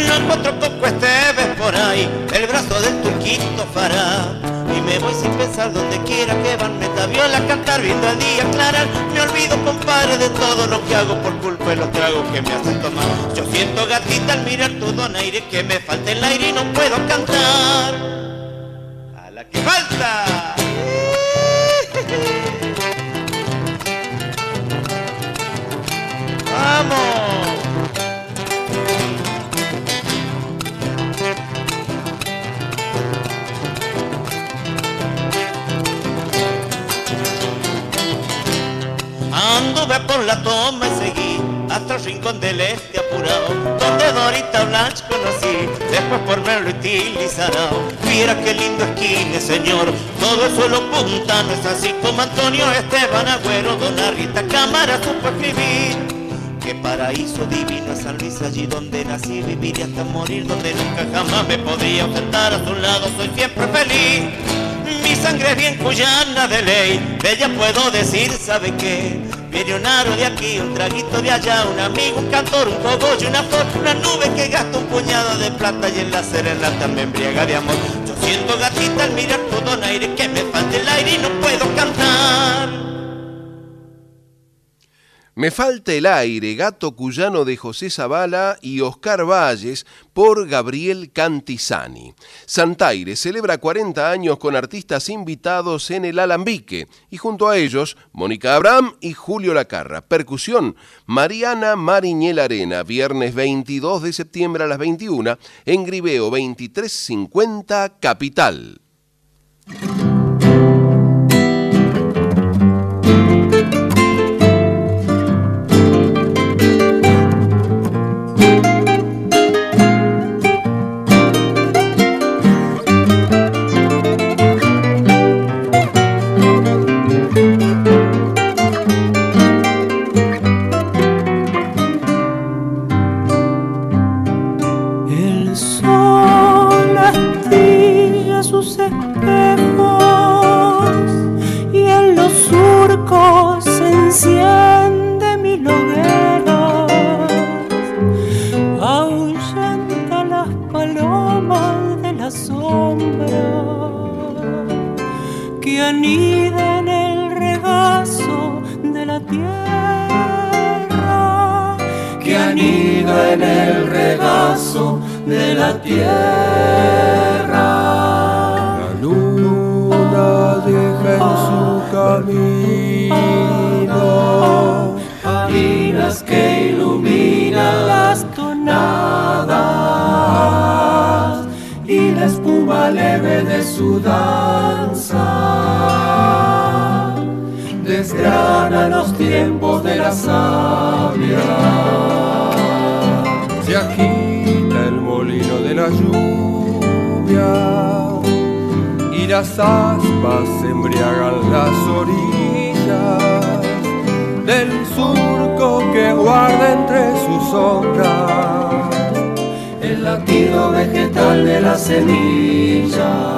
Lo encuentro poco este vez por ahí, el brazo del turquito fará. Y me voy sin pensar donde quiera que van metaviola a cantar viendo el día aclarar. Me olvido, compadre, de todo lo que hago por culpa de los tragos que me hacen tomar. Yo siento gatita al mirar tu donaire que me falta el aire y no puedo cantar. A la que falta. ¡Vamos! Anduve por la toma y seguí hasta el rincón del este apurado, donde Dorita Blanche conocí, después por verlo utilizará. Mira qué lindo esquine, señor, todo el suelo punta, no es así como Antonio Esteban Agüero, Dona Rita Cámara supo escribir. Qué paraíso divino es San Luis, allí donde nací, vivir y hasta morir, donde nunca jamás me podría enfrentar a su lado, soy siempre feliz. Mi sangre es bien cuyana de ley, de ella puedo decir, ¿sabe qué? Viene un aro de aquí, un traguito de allá, un amigo, un cantor, un cogollo, una flor, una nube que gasta un puñado de plata y en la serenata me embriaga de amor. Yo siento gatita al mirar todo aire, que me falta el aire y no puedo cantar. Me falta el aire, gato cuyano de José Zavala y Oscar Valles por Gabriel Cantizani. Santaire celebra 40 años con artistas invitados en el Alambique y junto a ellos Mónica Abraham y Julio Lacarra. Percusión Mariana Mariñel Arena, viernes 22 de septiembre a las 21 en Gribeo 2350 Capital. De la tierra. La luna deja en su camino harinas que iluminan las tonadas y la espuma leve de su danza desgrana los tiempos de la sabia. Lluvia y las aspas embriagan las orillas del surco que guarda entre sus sombras el latido vegetal de la semilla.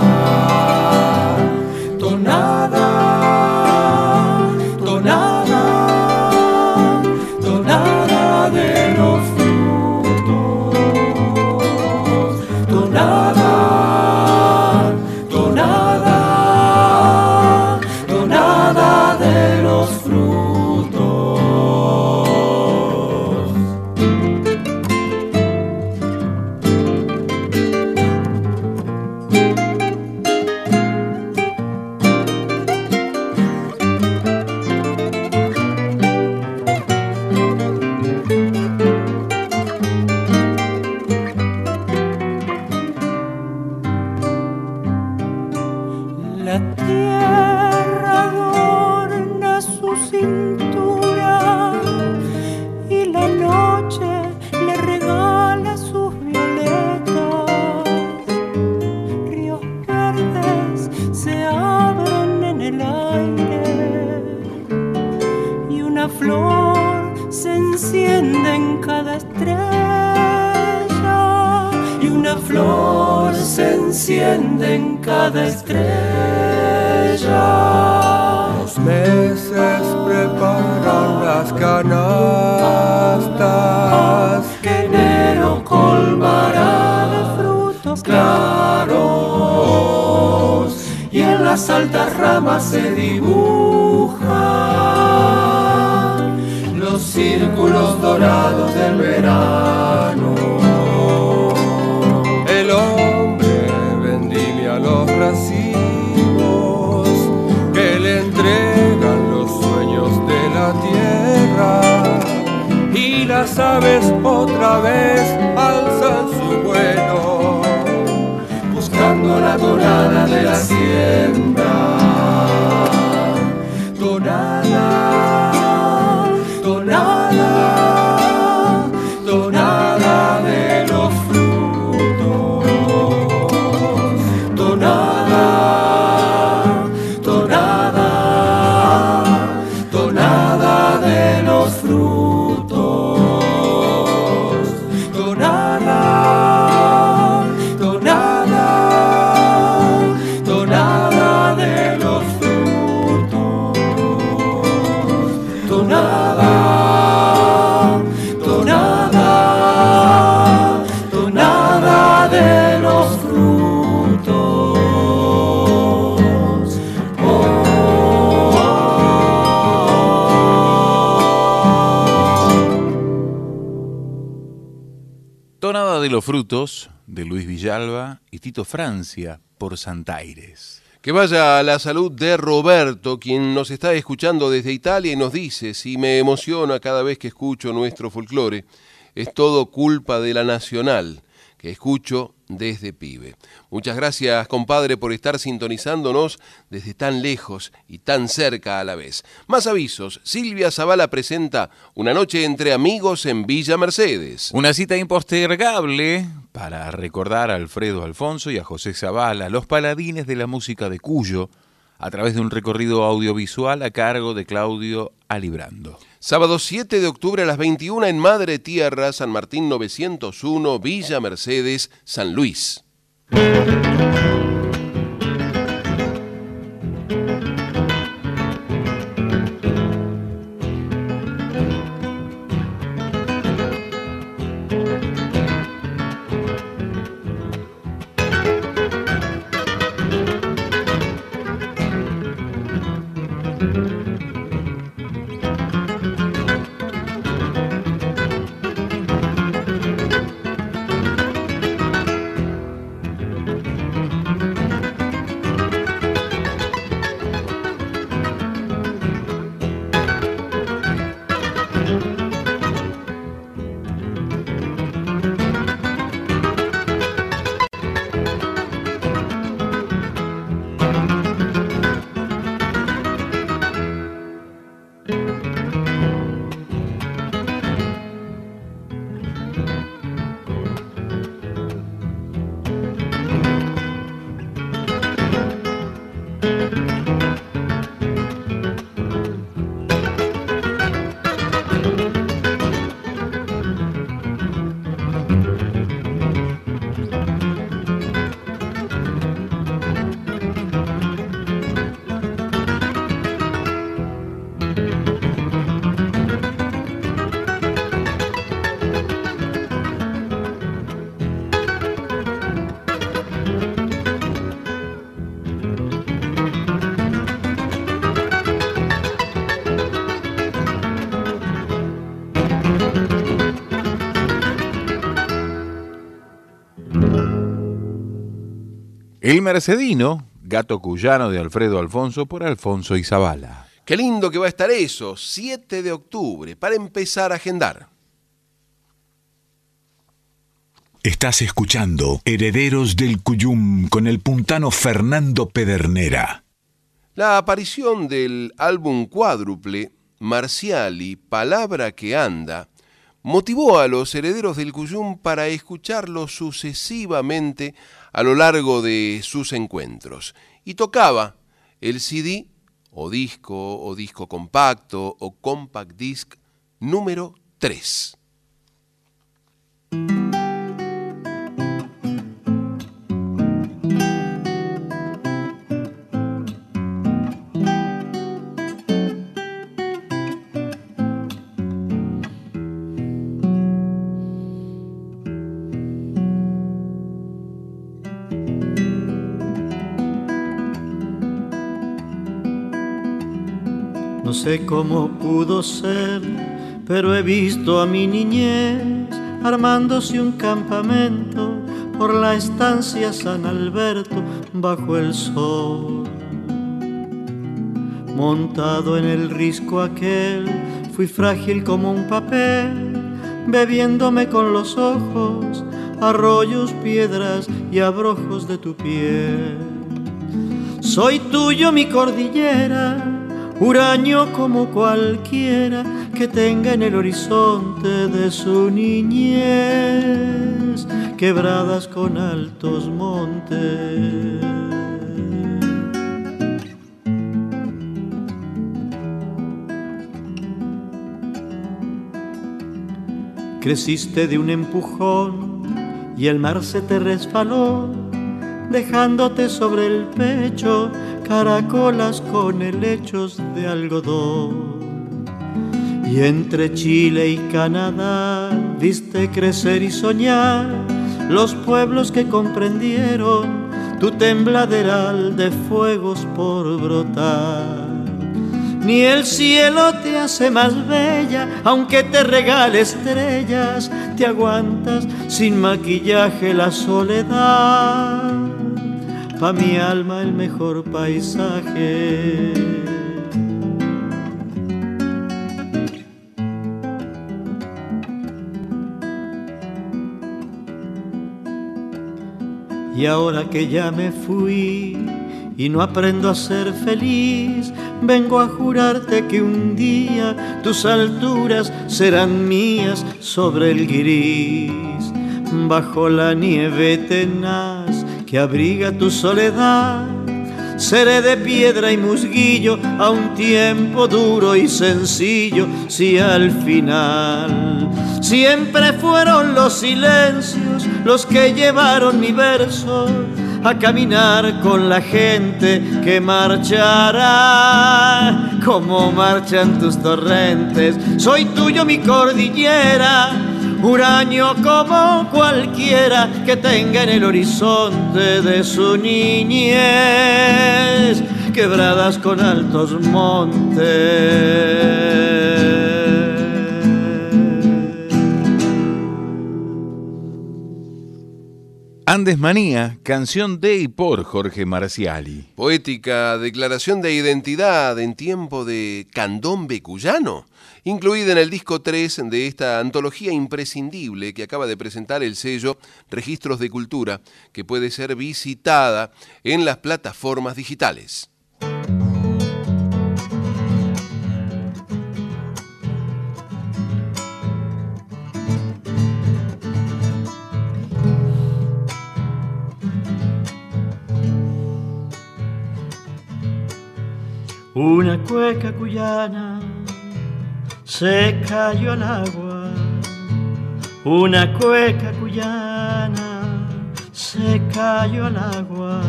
Francia por Santaires. Que vaya a la salud de Roberto, quien nos está escuchando desde Italia y nos dice, si me emociona cada vez que escucho nuestro folclore, es todo culpa de la Nacional, que escucho desde pibe. Muchas gracias, compadre, por estar sintonizándonos desde tan lejos y tan cerca a la vez. Más avisos, Silvia Zavala presenta Una noche entre amigos en Villa Mercedes. Una cita impostergable para recordar a Alfredo Alfonso y a José Zavala, los paladines de la música de Cuyo, a través de un recorrido audiovisual a cargo de Claudio Alibrando. Sábado 7 de octubre a las 21 en Madre Tierra, San Martín 901, Villa Mercedes, San Luis. El Mercedino, gato cuyano de Alfredo Alfonso por Alfonso Izabala. Qué lindo que va a estar eso, 7 de octubre, para empezar a agendar. Estás escuchando Herederos del Cuyum con el puntano Fernando Pedernera. La aparición del álbum cuádruple Marciali, Palabra que Anda, motivó a los herederos del Cuyum para escucharlo sucesivamente a lo largo de sus encuentros. Y tocaba el CD o disco o disco compacto o compact disc número 3. Sé cómo pudo ser, pero he visto a mi niñez armándose un campamento por la estancia San Alberto bajo el sol. Montado en el risco aquel, fui frágil como un papel, bebiéndome con los ojos arroyos, piedras y abrojos de tu piel. Soy tuyo mi cordillera, huraño como cualquiera que tenga en el horizonte de su niñez quebradas con altos montes. Creciste de un empujón y el mar se te resbaló dejándote sobre el pecho caracolas con helechos de algodón. Y entre Chile y Canadá viste crecer y soñar los pueblos que comprendieron tu tembladeral de fuegos por brotar. Ni el cielo te hace más bella, aunque te regale estrellas, te aguantas sin maquillaje la soledad. Pa' mi alma el mejor paisaje. Y ahora que ya me fui y no aprendo a ser feliz, vengo a jurarte que un día tus alturas serán mías sobre el gris, bajo la nieve tenaz que abriga tu soledad. Seré de piedra y musguillo a un tiempo duro y sencillo, si al final siempre fueron los silencios los que llevaron mi verso a caminar con la gente que marchará como marchan tus torrentes. Soy tuyo mi cordillera, huraño como cualquiera que tenga en el horizonte de su niñez quebradas con altos montes. Andes Manía, canción de y por Jorge Marciali. Poética declaración de identidad en tiempo de candombe cuyano, incluida en el disco 3 de esta antología imprescindible que acaba de presentar el sello Registros de Cultura, que puede ser visitada en las plataformas digitales. Una cueca cuyana se cayó al agua. Una cueca cuyana se cayó al agua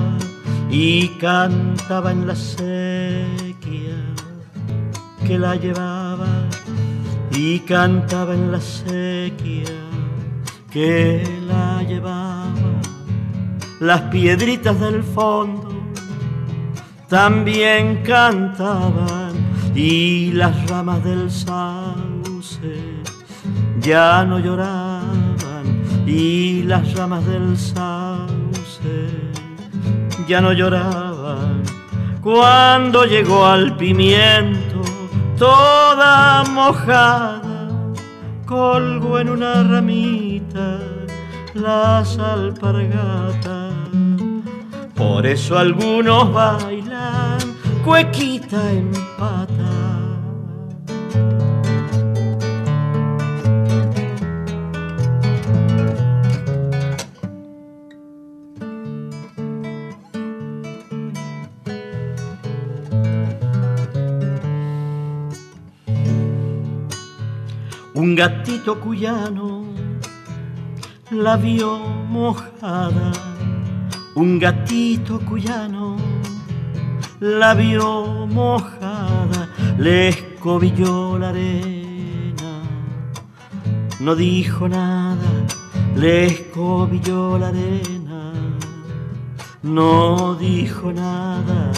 y cantaba en la sequía que la llevaba y cantaba en la sequía que la llevaba. Las piedritas del fondo también cantaban y las ramas del sauce ya no lloraban y las ramas del sauce ya no lloraban cuando llegó al pimiento toda mojada colgó en una ramita las alpargatas por eso algunos bailan cuequita en pata. Un gatito cuyano la vio mojada. Un gatito cuyano la vio mojada, le escobilló la arena, no dijo nada, le escobilló la arena, no dijo nada,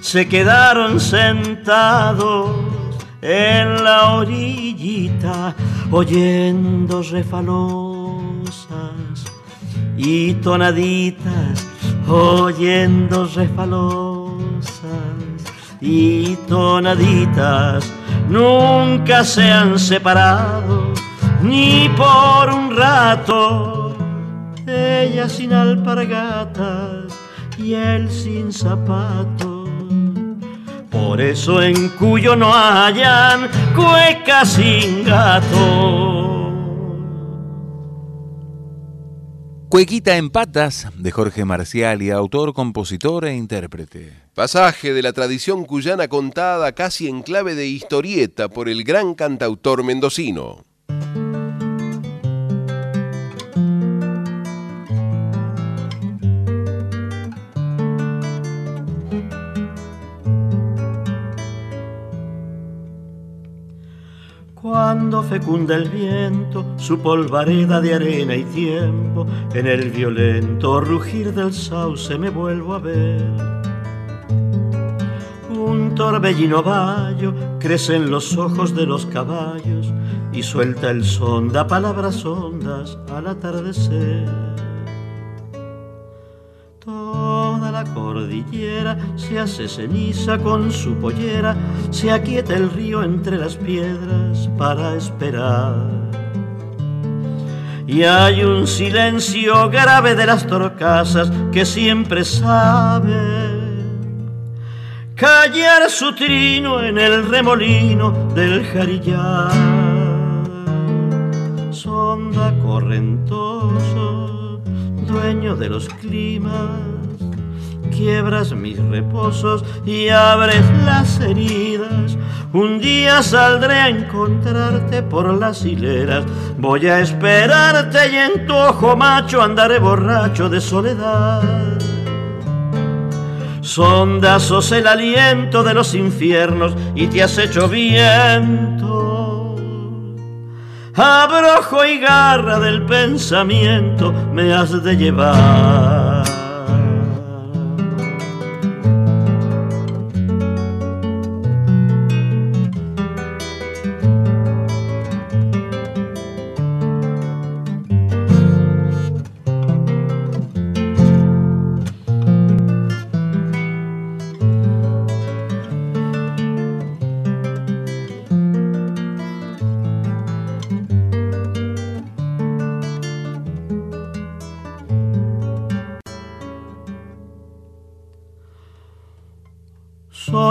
se quedaron sentados en la orillita oyendo refalosas y tonaditas oyendo refalosas y tonaditas. Nunca se han separado ni por un rato. Ella sin alpargatas y él sin zapatos por eso en Cuyo no hayan cuecas sin gato Cuequita en patas de Jorge Marciali, autor, compositor e intérprete. Pasaje de la tradición cuyana contada casi en clave de historieta por el gran cantautor mendocino. Cuando fecunda el viento su polvareda de arena y tiempo, en el violento rugir del sauce me vuelvo a ver. Un torbellino bayo crece en los ojos de los caballos y suelta el son, da palabras hondas al atardecer. Toda la cordillera se hace ceniza con su pollera, se aquieta el río entre las piedras para esperar. Y hay un silencio grave de las torcasas que siempre sabe callar su trino en el remolino del jarillar. Sonda correntoso, dueño de los climas, quiebras mis reposos y abres las heridas. Un día saldré a encontrarte por las hileras, voy a esperarte y en tu ojo macho andaré borracho de soledad. Sonda sos el aliento de los infiernos y te has hecho viento. Abrojo y garra del pensamiento me has de llevar.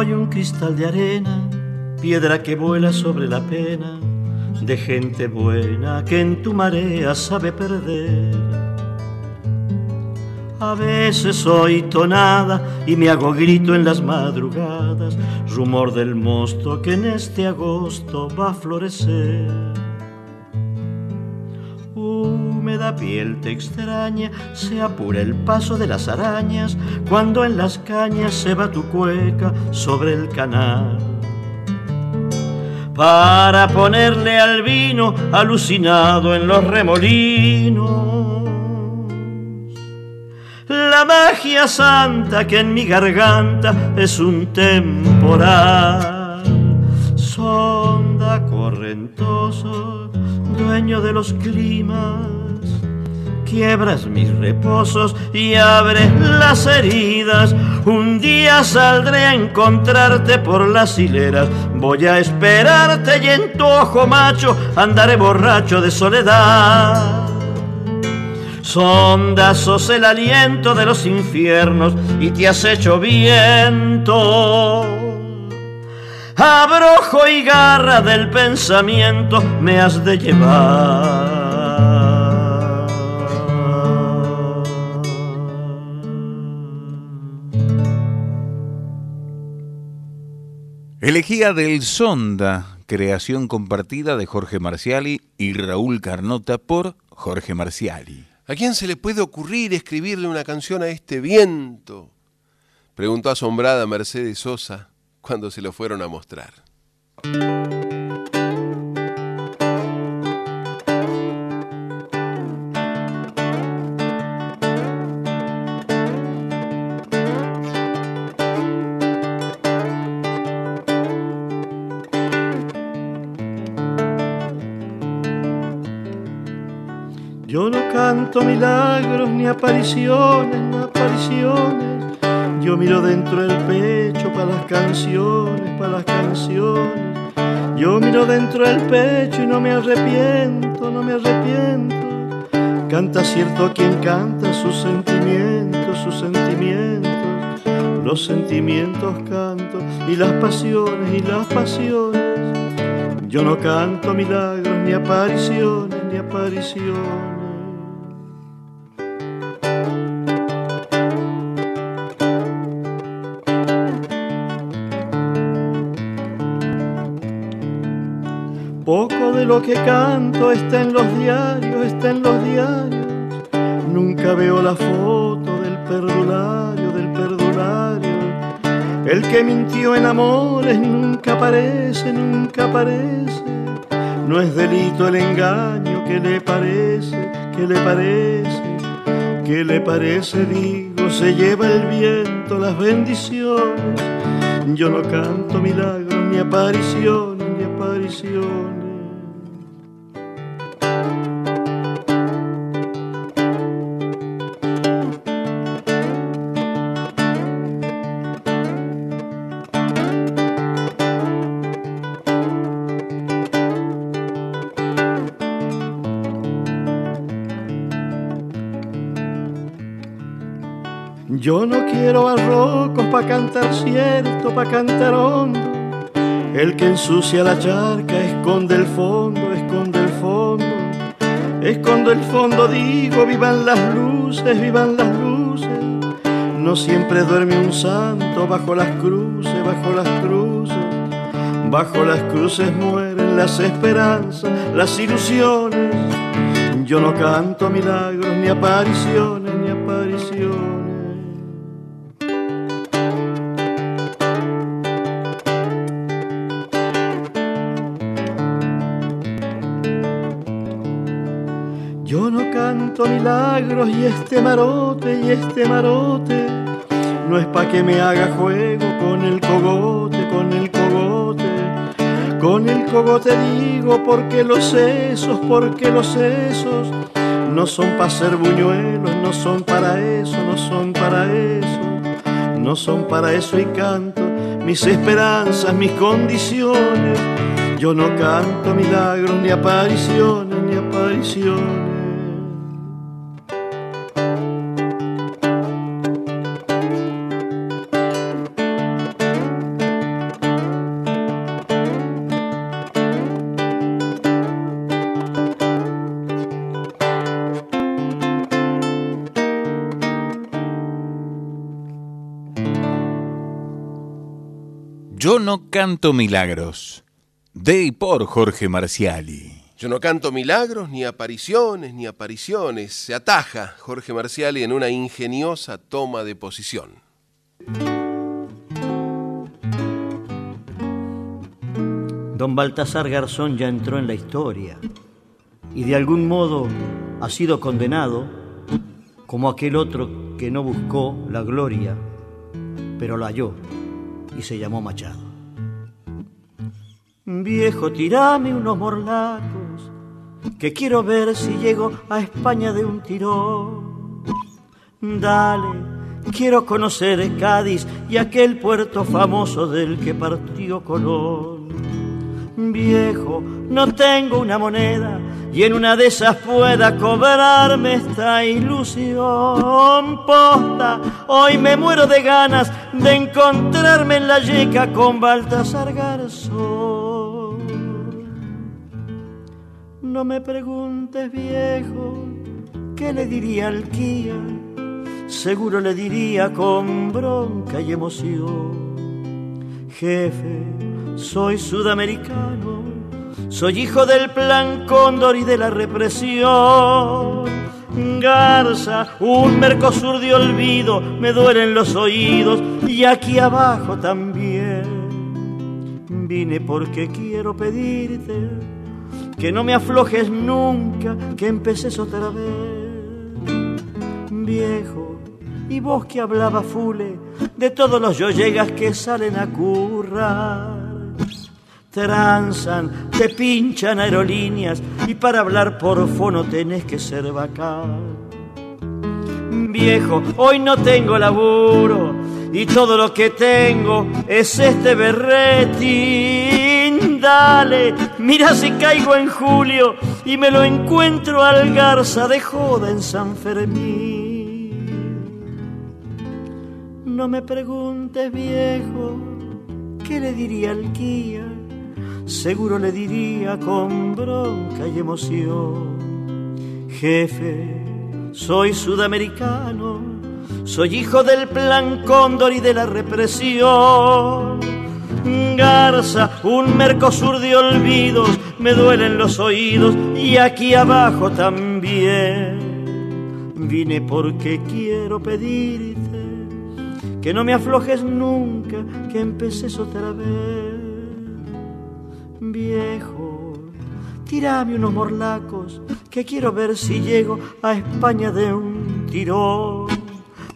Soy un cristal de arena, piedra que vuela sobre la pena de gente buena que en tu marea sabe perder. A veces soy tonada y me hago grito en las madrugadas, rumor del mosto que en este agosto va a florecer. Húmeda piel te extraña, se apura el paso de las arañas cuando en las cañas se va tu cueca sobre el canal. Para ponerle al vino alucinado en los remolinos la magia santa que en mi garganta es un temporal. Sonda correntoso, dueño de los climas, quiebras mis reposos y abres las heridas. Un día saldré a encontrarte por las hileras, voy a esperarte y en tu ojo macho andaré borracho de soledad. Sonda sos el aliento de los infiernos y te has hecho viento. Abrojo y garra del pensamiento me has de llevar. Elegía del Sonda, creación compartida de Jorge Marciali y Raúl Carnota por Jorge Marciali. ¿A quién se le puede ocurrir escribirle una canción a este viento? Preguntó asombrada Mercedes Sosa cuando se lo fueron a mostrar. Milagros ni apariciones, ni apariciones. Yo miro dentro del pecho para las canciones, para las canciones. Yo miro dentro del pecho y no me arrepiento, no me arrepiento. Canta cierto quien canta sus sentimientos, sus sentimientos. Los sentimientos canto y las pasiones y las pasiones. Yo no canto milagros ni apariciones, ni apariciones. Lo que canto está en los diarios, está en los diarios. Nunca veo la foto del perdulario, del perdulario. El que mintió en amores nunca aparece, nunca aparece. No es delito el engaño, ¿qué le parece? ¿Qué le parece? ¿Qué le parece? Digo, se lleva el viento, las bendiciones. Yo no canto milagros, ni apariciones, ni apariciones. Yo no quiero barrocos pa' cantar cierto, pa' cantar hondo. El que ensucia la charca esconde el fondo, esconde el fondo. Escondo el fondo, digo, vivan las luces, vivan las luces. No siempre duerme un santo bajo las cruces, bajo las cruces. Bajo las cruces mueren las esperanzas, las ilusiones. Yo no canto milagros, ni apariciones. Este marote y este marote no es pa' que me haga juego con el cogote, con el cogote. Con el cogote digo porque los sesos, porque los sesos no son para ser buñuelos, no son para eso, no son para eso, no son para eso y canto mis esperanzas, mis condiciones. Yo no canto milagros ni apariciones, ni apariciones. No canto milagros. De y por Jorge Marciali. Yo no canto milagros, ni apariciones, ni apariciones. Se ataja Jorge Marciali en una ingeniosa toma de posición. Don Baltasar Garzón ya entró en la historia y de algún modo ha sido condenado como aquel otro que no buscó la gloria, pero la halló y se llamó Machado. Viejo, tirame unos morlacos, que quiero ver si llego a España de un tirón. Dale, quiero conocer Cádiz y aquel puerto famoso del que partió Colón. Viejo, no tengo una moneda y en una de esas pueda cobrarme esta ilusión. Posta, hoy me muero de ganas de encontrarme en la yeca con Baltasar Garzón. No me preguntes, viejo, ¿qué le diría al Kia? Seguro le diría con bronca y emoción. Jefe, soy sudamericano, soy hijo del plan cóndor y de la represión. Garza, un Mercosur de olvido, me duelen los oídos y aquí abajo también. Vine porque quiero pedirte que no me aflojes nunca, que empeces otra vez. Viejo, y vos que hablaba fule de todos los yo llegas que salen a currar tranzan, te pinchan aerolíneas y para hablar por fono tenés que ser bacán. Viejo, hoy no tengo laburo y todo lo que tengo es este berretín. Dale, mira si caigo en julio y me lo encuentro al garza de joda en San Fermín. No me preguntes, viejo, ¿qué le diría al guía? Seguro le diría con bronca y emoción, jefe, soy sudamericano, soy hijo del plan cóndor y de la represión. Garza, un Mercosur de olvidos, me duelen los oídos y aquí abajo también. Vine porque quiero pedirte que no me aflojes nunca, que empeces otra vez viejo, tirame unos morlacos, que quiero ver si llego a España de un tirón.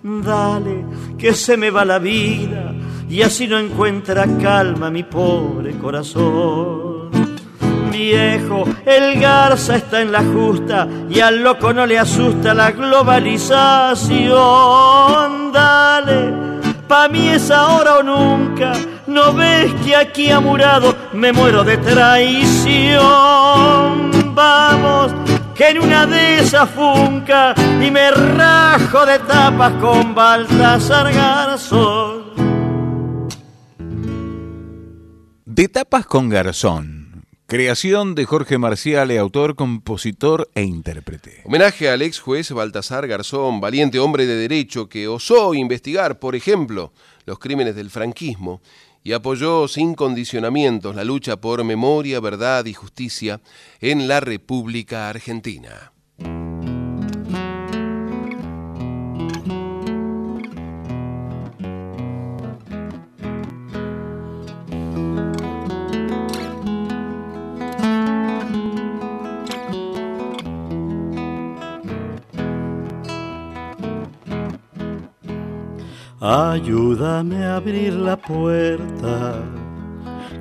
Dale, que se me va la vida y así no encuentra calma mi pobre corazón. Viejo, el garza está en la justa y al loco no le asusta la globalización. Dale, pa' mí es ahora o nunca, no ves que aquí amurado me muero de traición. Vamos, que en una de esas funca y me rajo de tapas con Baltasar Garzón. De tapas con Garzón, creación de Jorge Marcial, autor, compositor e intérprete. Homenaje al ex juez Baltasar Garzón, valiente hombre de derecho que osó investigar, por ejemplo, los crímenes del franquismo y apoyó sin condicionamientos la lucha por memoria, verdad y justicia en la República Argentina. Ayúdame a abrir la puerta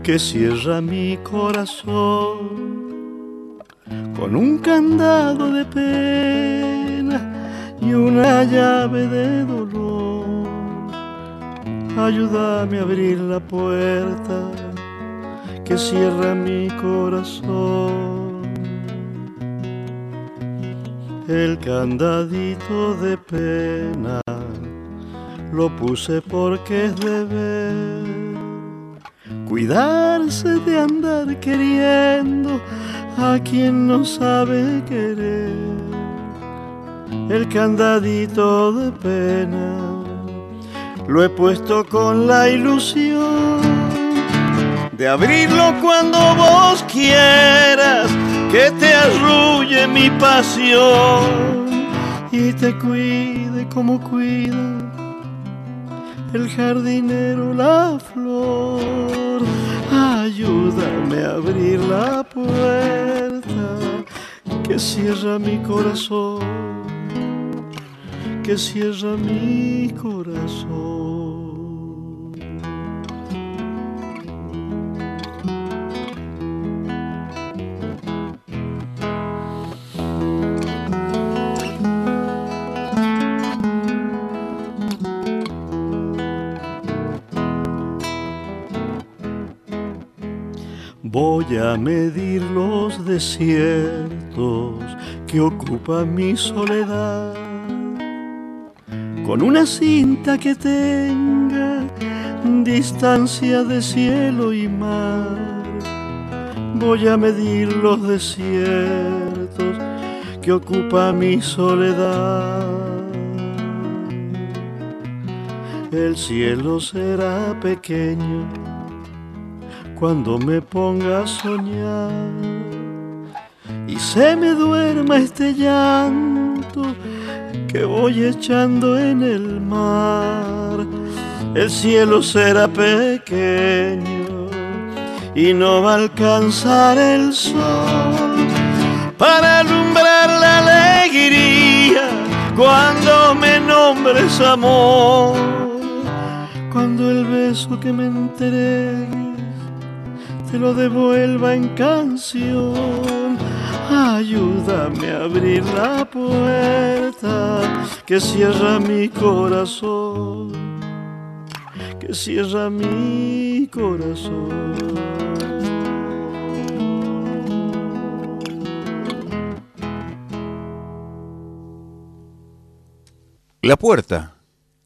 que cierra mi corazón con un candado de pena y una llave de dolor. Ayúdame a abrir la puerta que cierra mi corazón. El candadito de pena lo puse porque es deber cuidarse de andar queriendo a quien no sabe querer. El candadito de pena lo he puesto con la ilusión de abrirlo cuando vos quieras, que te arrulle mi pasión y te cuide como cuida el jardinero la flor. Ayúdame a abrir la puerta que cierra mi corazón, que cierra mi corazón. Voy a medir los desiertos que ocupa mi soledad con una cinta que tenga distancia de cielo y mar. Voy a medir los desiertos que ocupa mi soledad. El cielo será pequeño cuando me ponga a soñar y se me duerma este llanto que voy echando en el mar. El cielo será pequeño y no va a alcanzar el sol para alumbrar la alegría cuando me nombres amor. Cuando el beso que me entregue te lo devuelva en canción. Ayúdame a abrir la puerta que cierra mi corazón, que cierra mi corazón. La Puerta,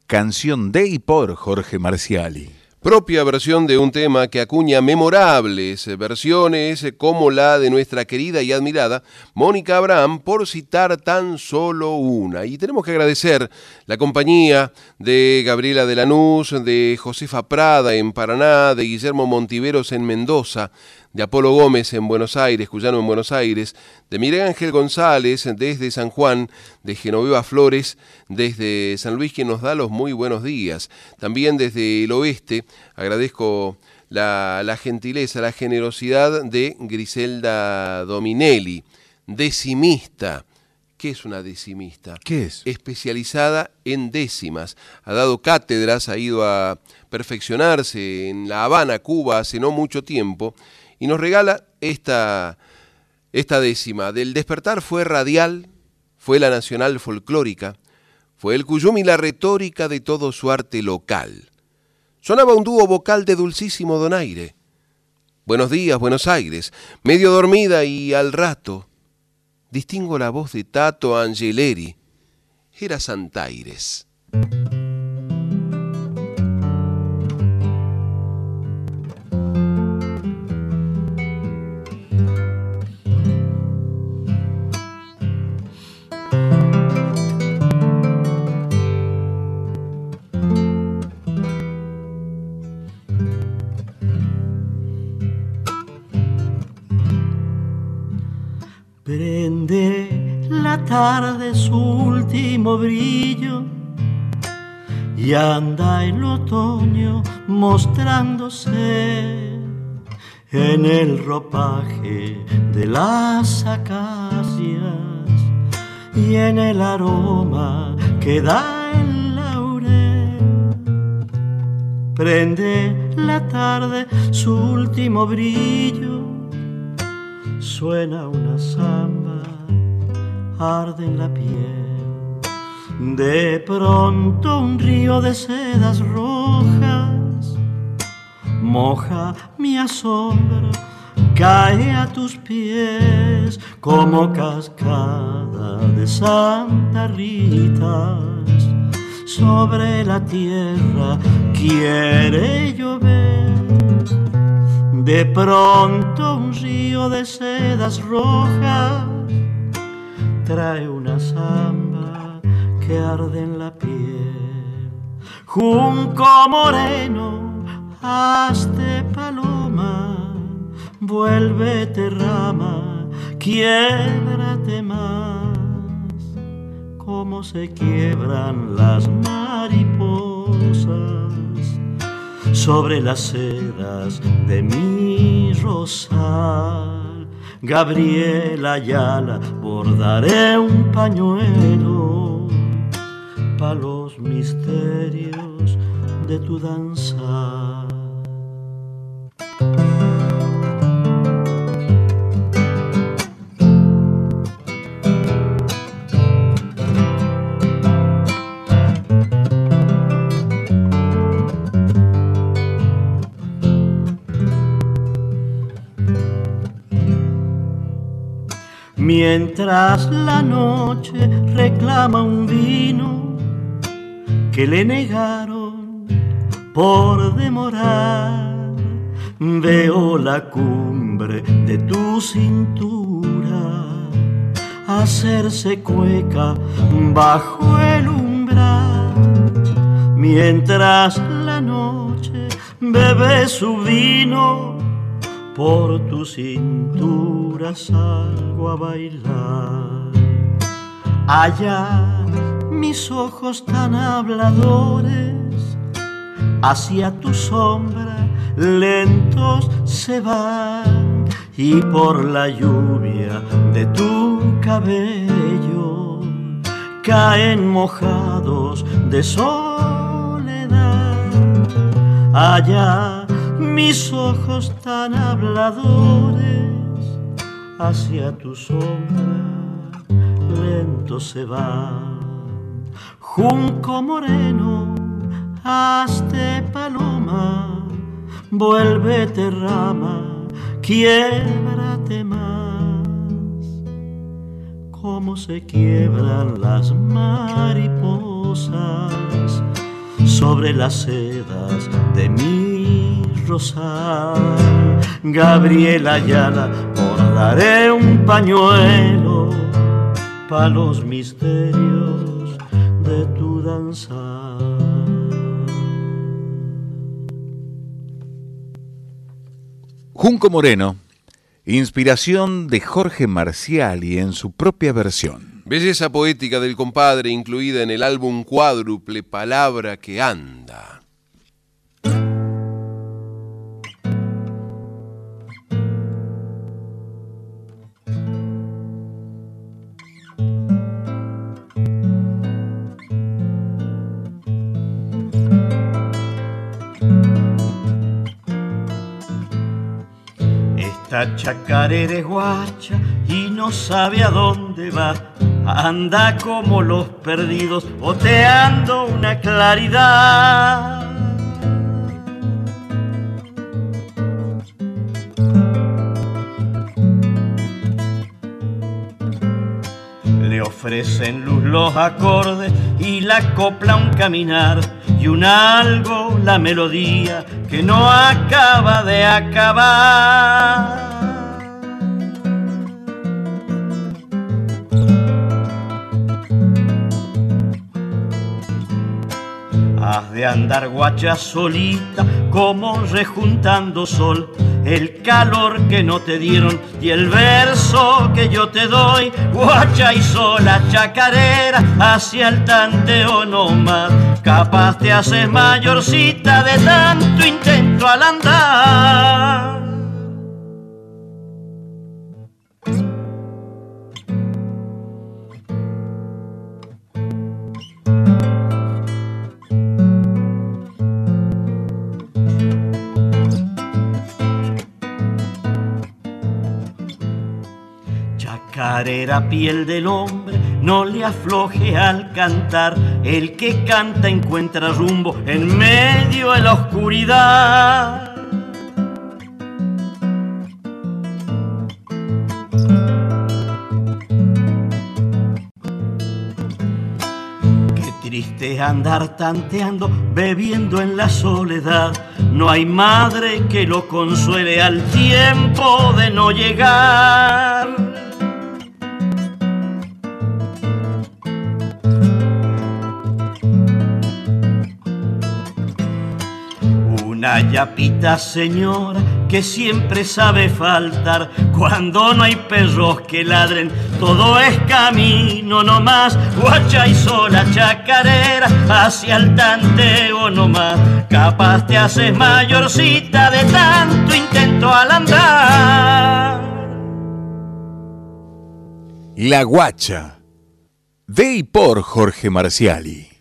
canción de y por Jorge Marciali propia versión de un tema que acuña memorables versiones como la de nuestra querida y admirada Mónica Abraham, por citar tan solo una. Y tenemos que agradecer la compañía de Gabriela de Lanús, de Josefa Prada en Paraná, de Guillermo Montiveros en Mendoza, de Apolo Gómez en Buenos Aires, Cuyano en Buenos Aires, de Miguel Ángel González desde San Juan, de Genoveva Flores desde San Luis, quien nos da los muy buenos días. También desde el oeste agradezco la, la gentileza, la generosidad de Griselda Dominelli, decimista. ¿Qué es una decimista? ¿Qué es? Especializada en décimas. Ha dado cátedras, ha ido a perfeccionarse en La Habana, Cuba, hace no mucho tiempo, y nos regala esta, esta décima. Del despertar fue radial, fue la nacional folclórica, fue el cuyum la retórica de todo su arte local. Sonaba un dúo vocal de dulcísimo donaire. Buenos días, Buenos Aires, medio dormida y al rato. Distingo la voz de Tato Angeleri. Era Santaires. Prende la tarde su último brillo y anda el otoño mostrándose en el ropaje de las acacias y en el aroma que da el laurel. Prende la tarde su último brillo suena una samba, arde en la piel. De pronto un río de sedas rojas moja mi asombro, cae a tus pies como cascada de Santa Rita. Sobre la tierra quiere llover de pronto un río de sedas rojas trae una samba que arde en la piel. Junco moreno, hazte paloma, vuélvete rama, quiebrate más, como se quiebran las mariposas sobre las sedas de mi rosal. Gabriela Ayala, bordaré un pañuelo para los misterios de tu danza. Mientras la noche reclama un vino que le negaron por demorar, veo la cumbre de tu cintura hacerse cueca bajo el umbral. Mientras la noche bebe su vino por tu cintura salgo a bailar. Allá mis ojos tan habladores, hacia tu sombra lentos se van y por la lluvia de tu cabello caen mojados de soledad. Allá mis ojos tan habladores hacia tu sombra lento se van. Junco moreno, hazte paloma, vuélvete rama, quiebrate más. Como se quiebran las mariposas sobre las sedas de mi rosal. Gabriela Ayala, bordaré un pañuelo para los misterios de tu danza. Junco Moreno, inspiración de Jorge Marciali en su propia versión. Belleza poética del compadre incluida en el álbum cuádruple Palabra que anda. Esta chacarera guacha y no sabe a dónde va. Anda como los perdidos, oteando una claridad. Le ofrecen luz los acordes y la copla un caminar y un algo la melodía que no acaba de acabar. De andar guacha solita como rejuntando sol el calor que no te dieron y el verso que yo te doy, guacha y sola chacarera, hacia el tanteo no más. Capaz te haces mayorcita de tanto intento al andar. Chacarera piel del hombre, no le afloje al cantar. El que canta encuentra rumbo en medio de la oscuridad. Triste andar tanteando, bebiendo en la soledad. No hay madre que lo consuele al tiempo de no llegar. Yapita señora que siempre sabe faltar cuando no hay perros que ladren. Todo es camino nomás, guacha y sola chacarera, hacia el tanteo nomás. Capaz te haces mayorcita de tanto intento al andar. La Guacha. De y por Jorge Marciali.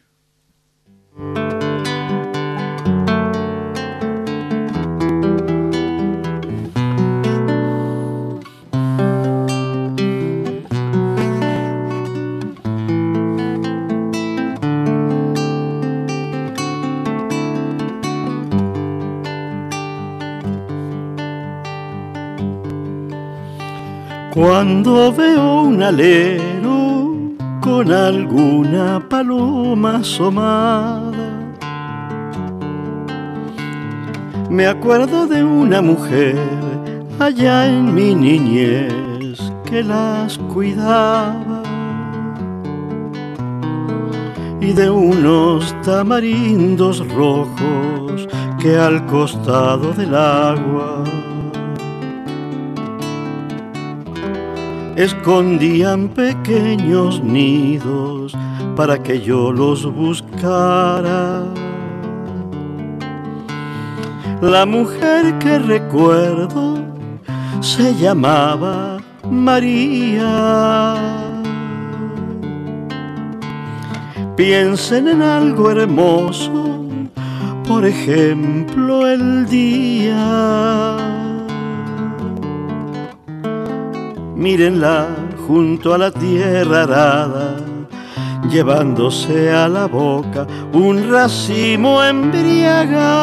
Cuando veo un alero con alguna paloma asomada, me acuerdo de una mujer allá en mi niñez que las cuidaba y de unos tamarindos rojos que al costado del agua escondían pequeños nidos para que yo los buscara. La mujer que recuerdo se llamaba María. Piensen en algo hermoso, por ejemplo el día. Mírenla junto a la tierra arada, llevándose a la boca un racimo embriagada.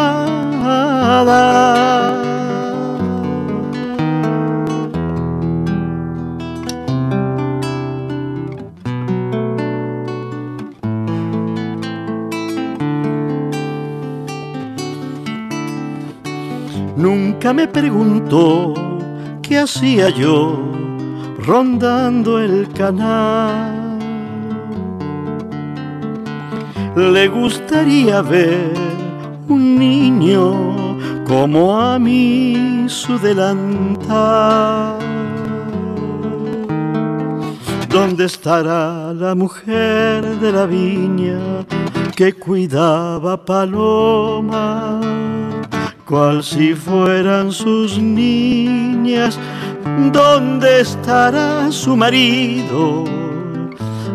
Nunca me preguntó qué hacía yo rondando el canal. Le gustaría ver un niño como a mí su delantal. ¿Dónde estará la mujer de la viña que cuidaba paloma? Cual si fueran sus niñas ¿Dónde estará su marido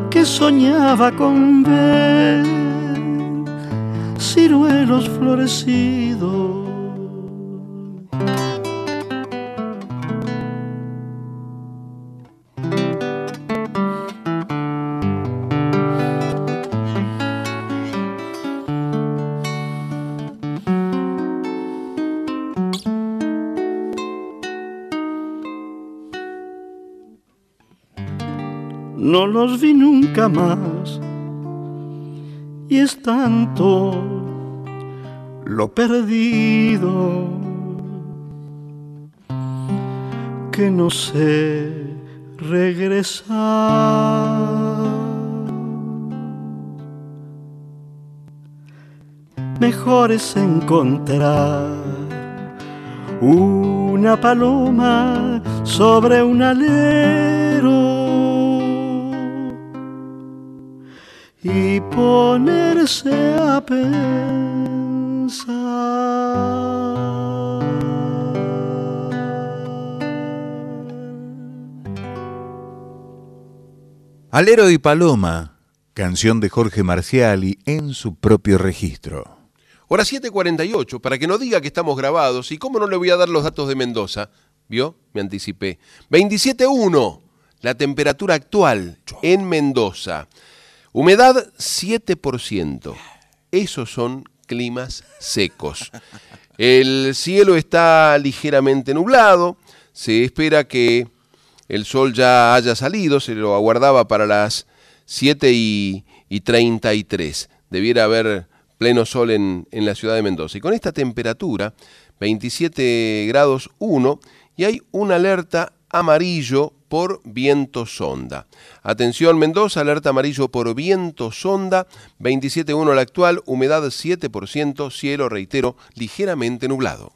que soñaba con ver ciruelos florecidos? No los vi nunca más. Y es tanto lo perdido que no sé regresar. Mejor es encontrar una paloma sobre un alero y ponerse a pensar. Alero y Paloma, canción de Jorge Marciali en su propio registro. Hora 7.48, para que no diga que estamos grabados, y cómo no le voy a dar los datos de Mendoza, ¿vio? Me anticipé. 27.1, la temperatura actual en Mendoza. Humedad 7%. Esos son climas secos. El cielo está ligeramente nublado, se espera que el sol ya haya salido, se lo aguardaba para las 7 y, y 33. Debiera haber pleno sol en, en, la ciudad de Mendoza. Y con esta temperatura, 27 grados 1, y hay una alerta amarillo por viento sonda. Atención Mendoza, alerta amarillo por viento sonda, 27.1 la actual, humedad 7%, cielo, reitero, ligeramente nublado.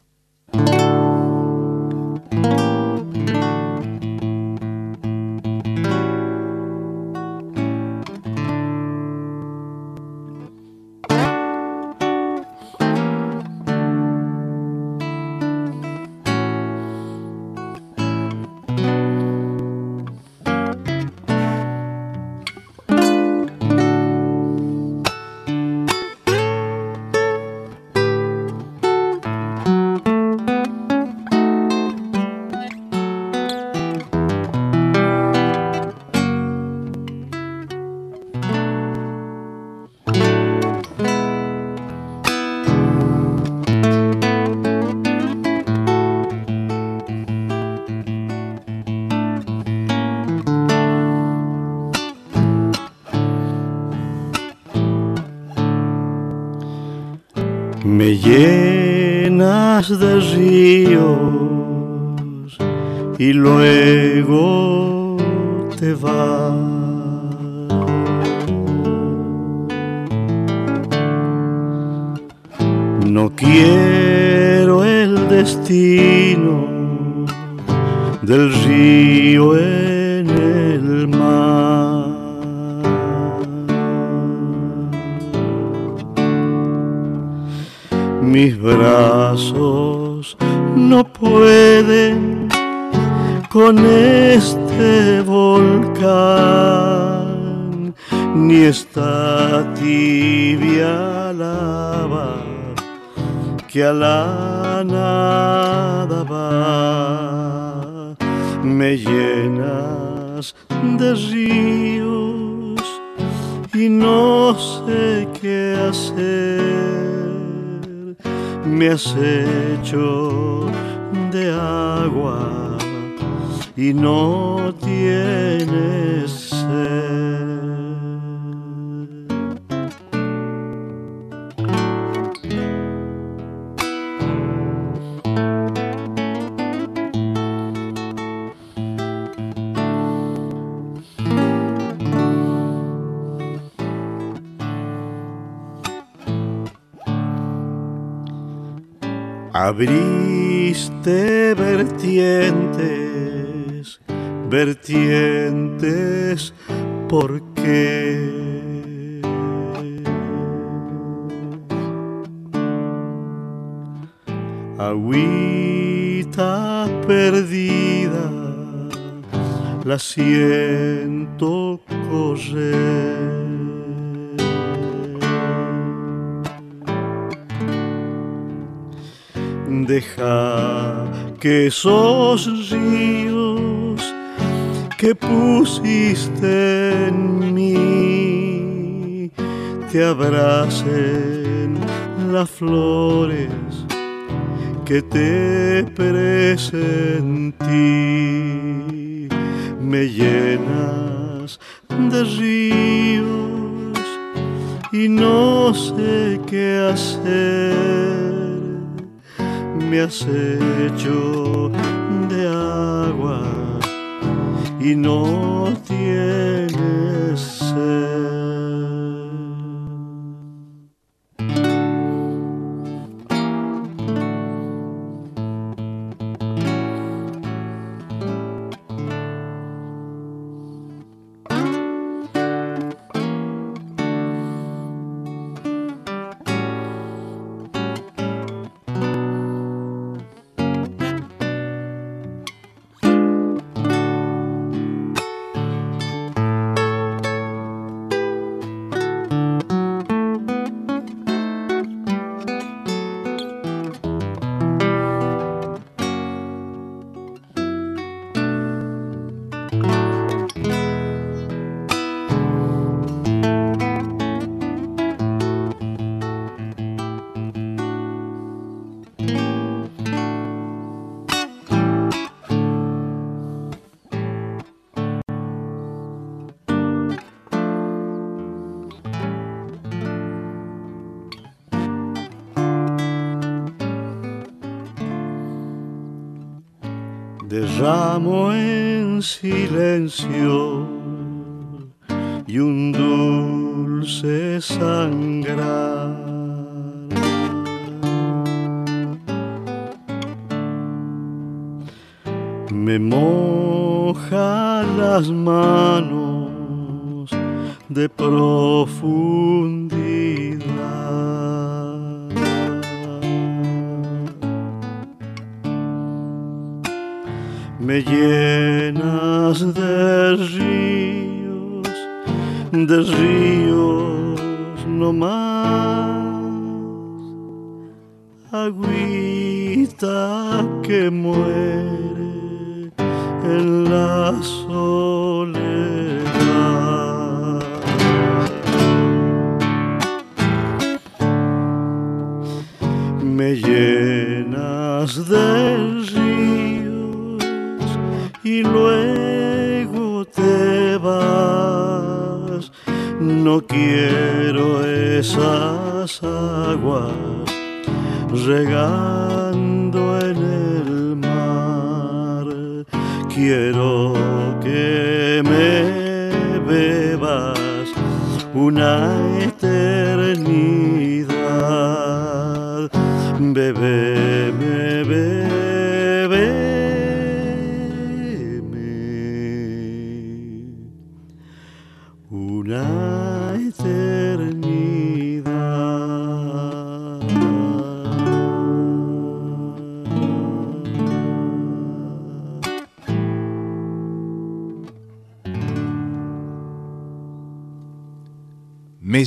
Y luego Abriste vertientes, vertientes, ¿por qué? Agüita perdida, la siento Que esos ríos que pusiste en mí te abracen las flores que te presentí. Me llenas de ríos y no sé qué hacer. Me has hecho de agua y no tienes. Silencio y un dulce sangrar. Me moja las manos de profundidad.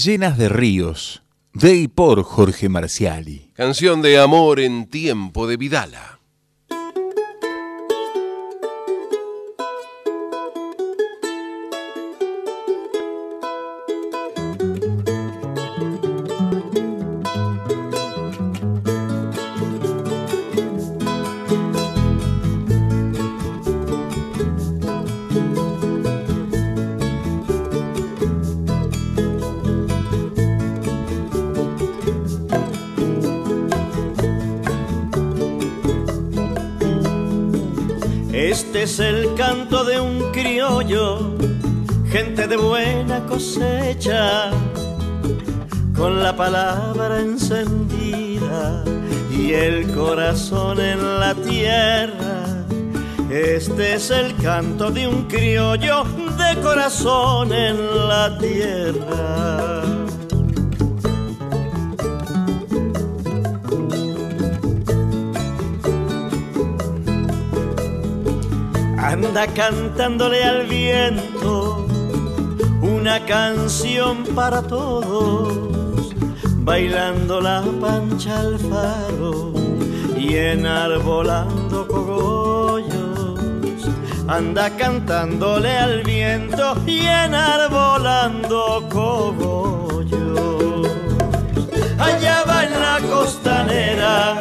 Llenas de ríos, de y por Jorge Marciali. Canción de amor en tiempo de Vidala. Este es el canto de un criollo, gente de buena cosecha, con la palabra encendida y el corazón en la tierra. Este es el canto de un criollo de corazón en la tierra. Anda cantándole al viento una canción para todos, bailando la pancha al faro y enarbolando cogollos. Anda cantándole al viento y enarbolando cogollos. Allá va en la costanera,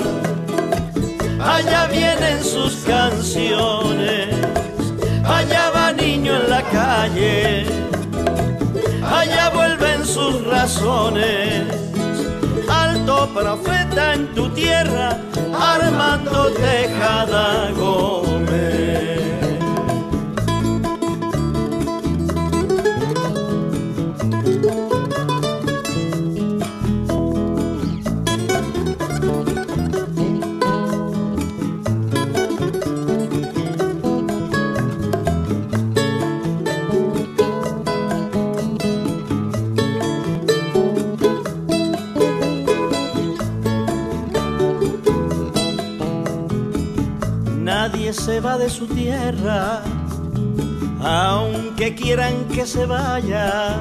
allá vienen sus canciones en la calle, allá vuelven sus razones. Alto profeta en tu tierra, armando tejadago se va de su tierra, aunque quieran que se vaya.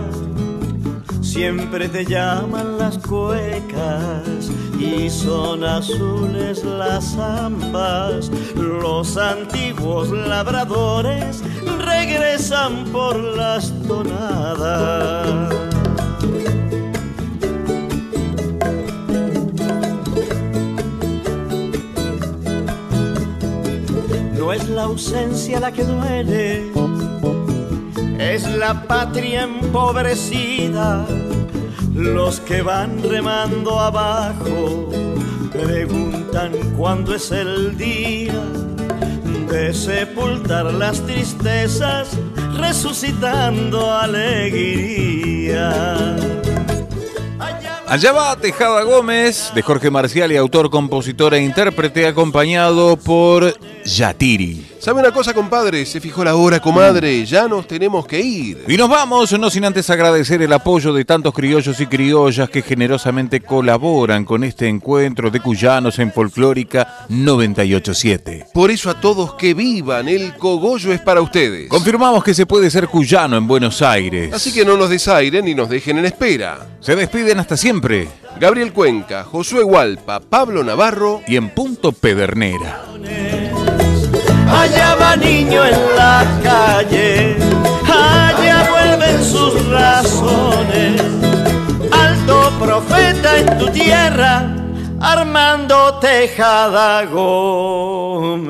Siempre te llaman las cuecas y son azules las ambas. Los antiguos labradores regresan por las tonadas. La que duele, es la patria empobrecida. Los que van remando abajo preguntan cuándo es el día de sepultar las tristezas, resucitando alegría. Allá va Tejada Gómez, de Jorge Marcial y autor, compositor e intérprete, acompañado por Yatiri. ¿Sabe una cosa, compadre? Se fijó la hora, comadre. Ya nos tenemos que ir. Y nos vamos, no sin antes agradecer el apoyo de tantos criollos y criollas que generosamente colaboran con este encuentro de cuyanos en Folclórica 987. Por eso a todos que vivan, el cogollo es para ustedes. Confirmamos que se puede ser cuyano en Buenos Aires. Así que no nos desairen ni nos dejen en espera. Se despiden hasta siempre. Gabriel Cuenca, Josué Hualpa, Pablo Navarro y en punto Pedernera. Allá va niño en la calle, allá vuelven sus razones. Alto profeta en tu tierra, Armando Tejada Gómez.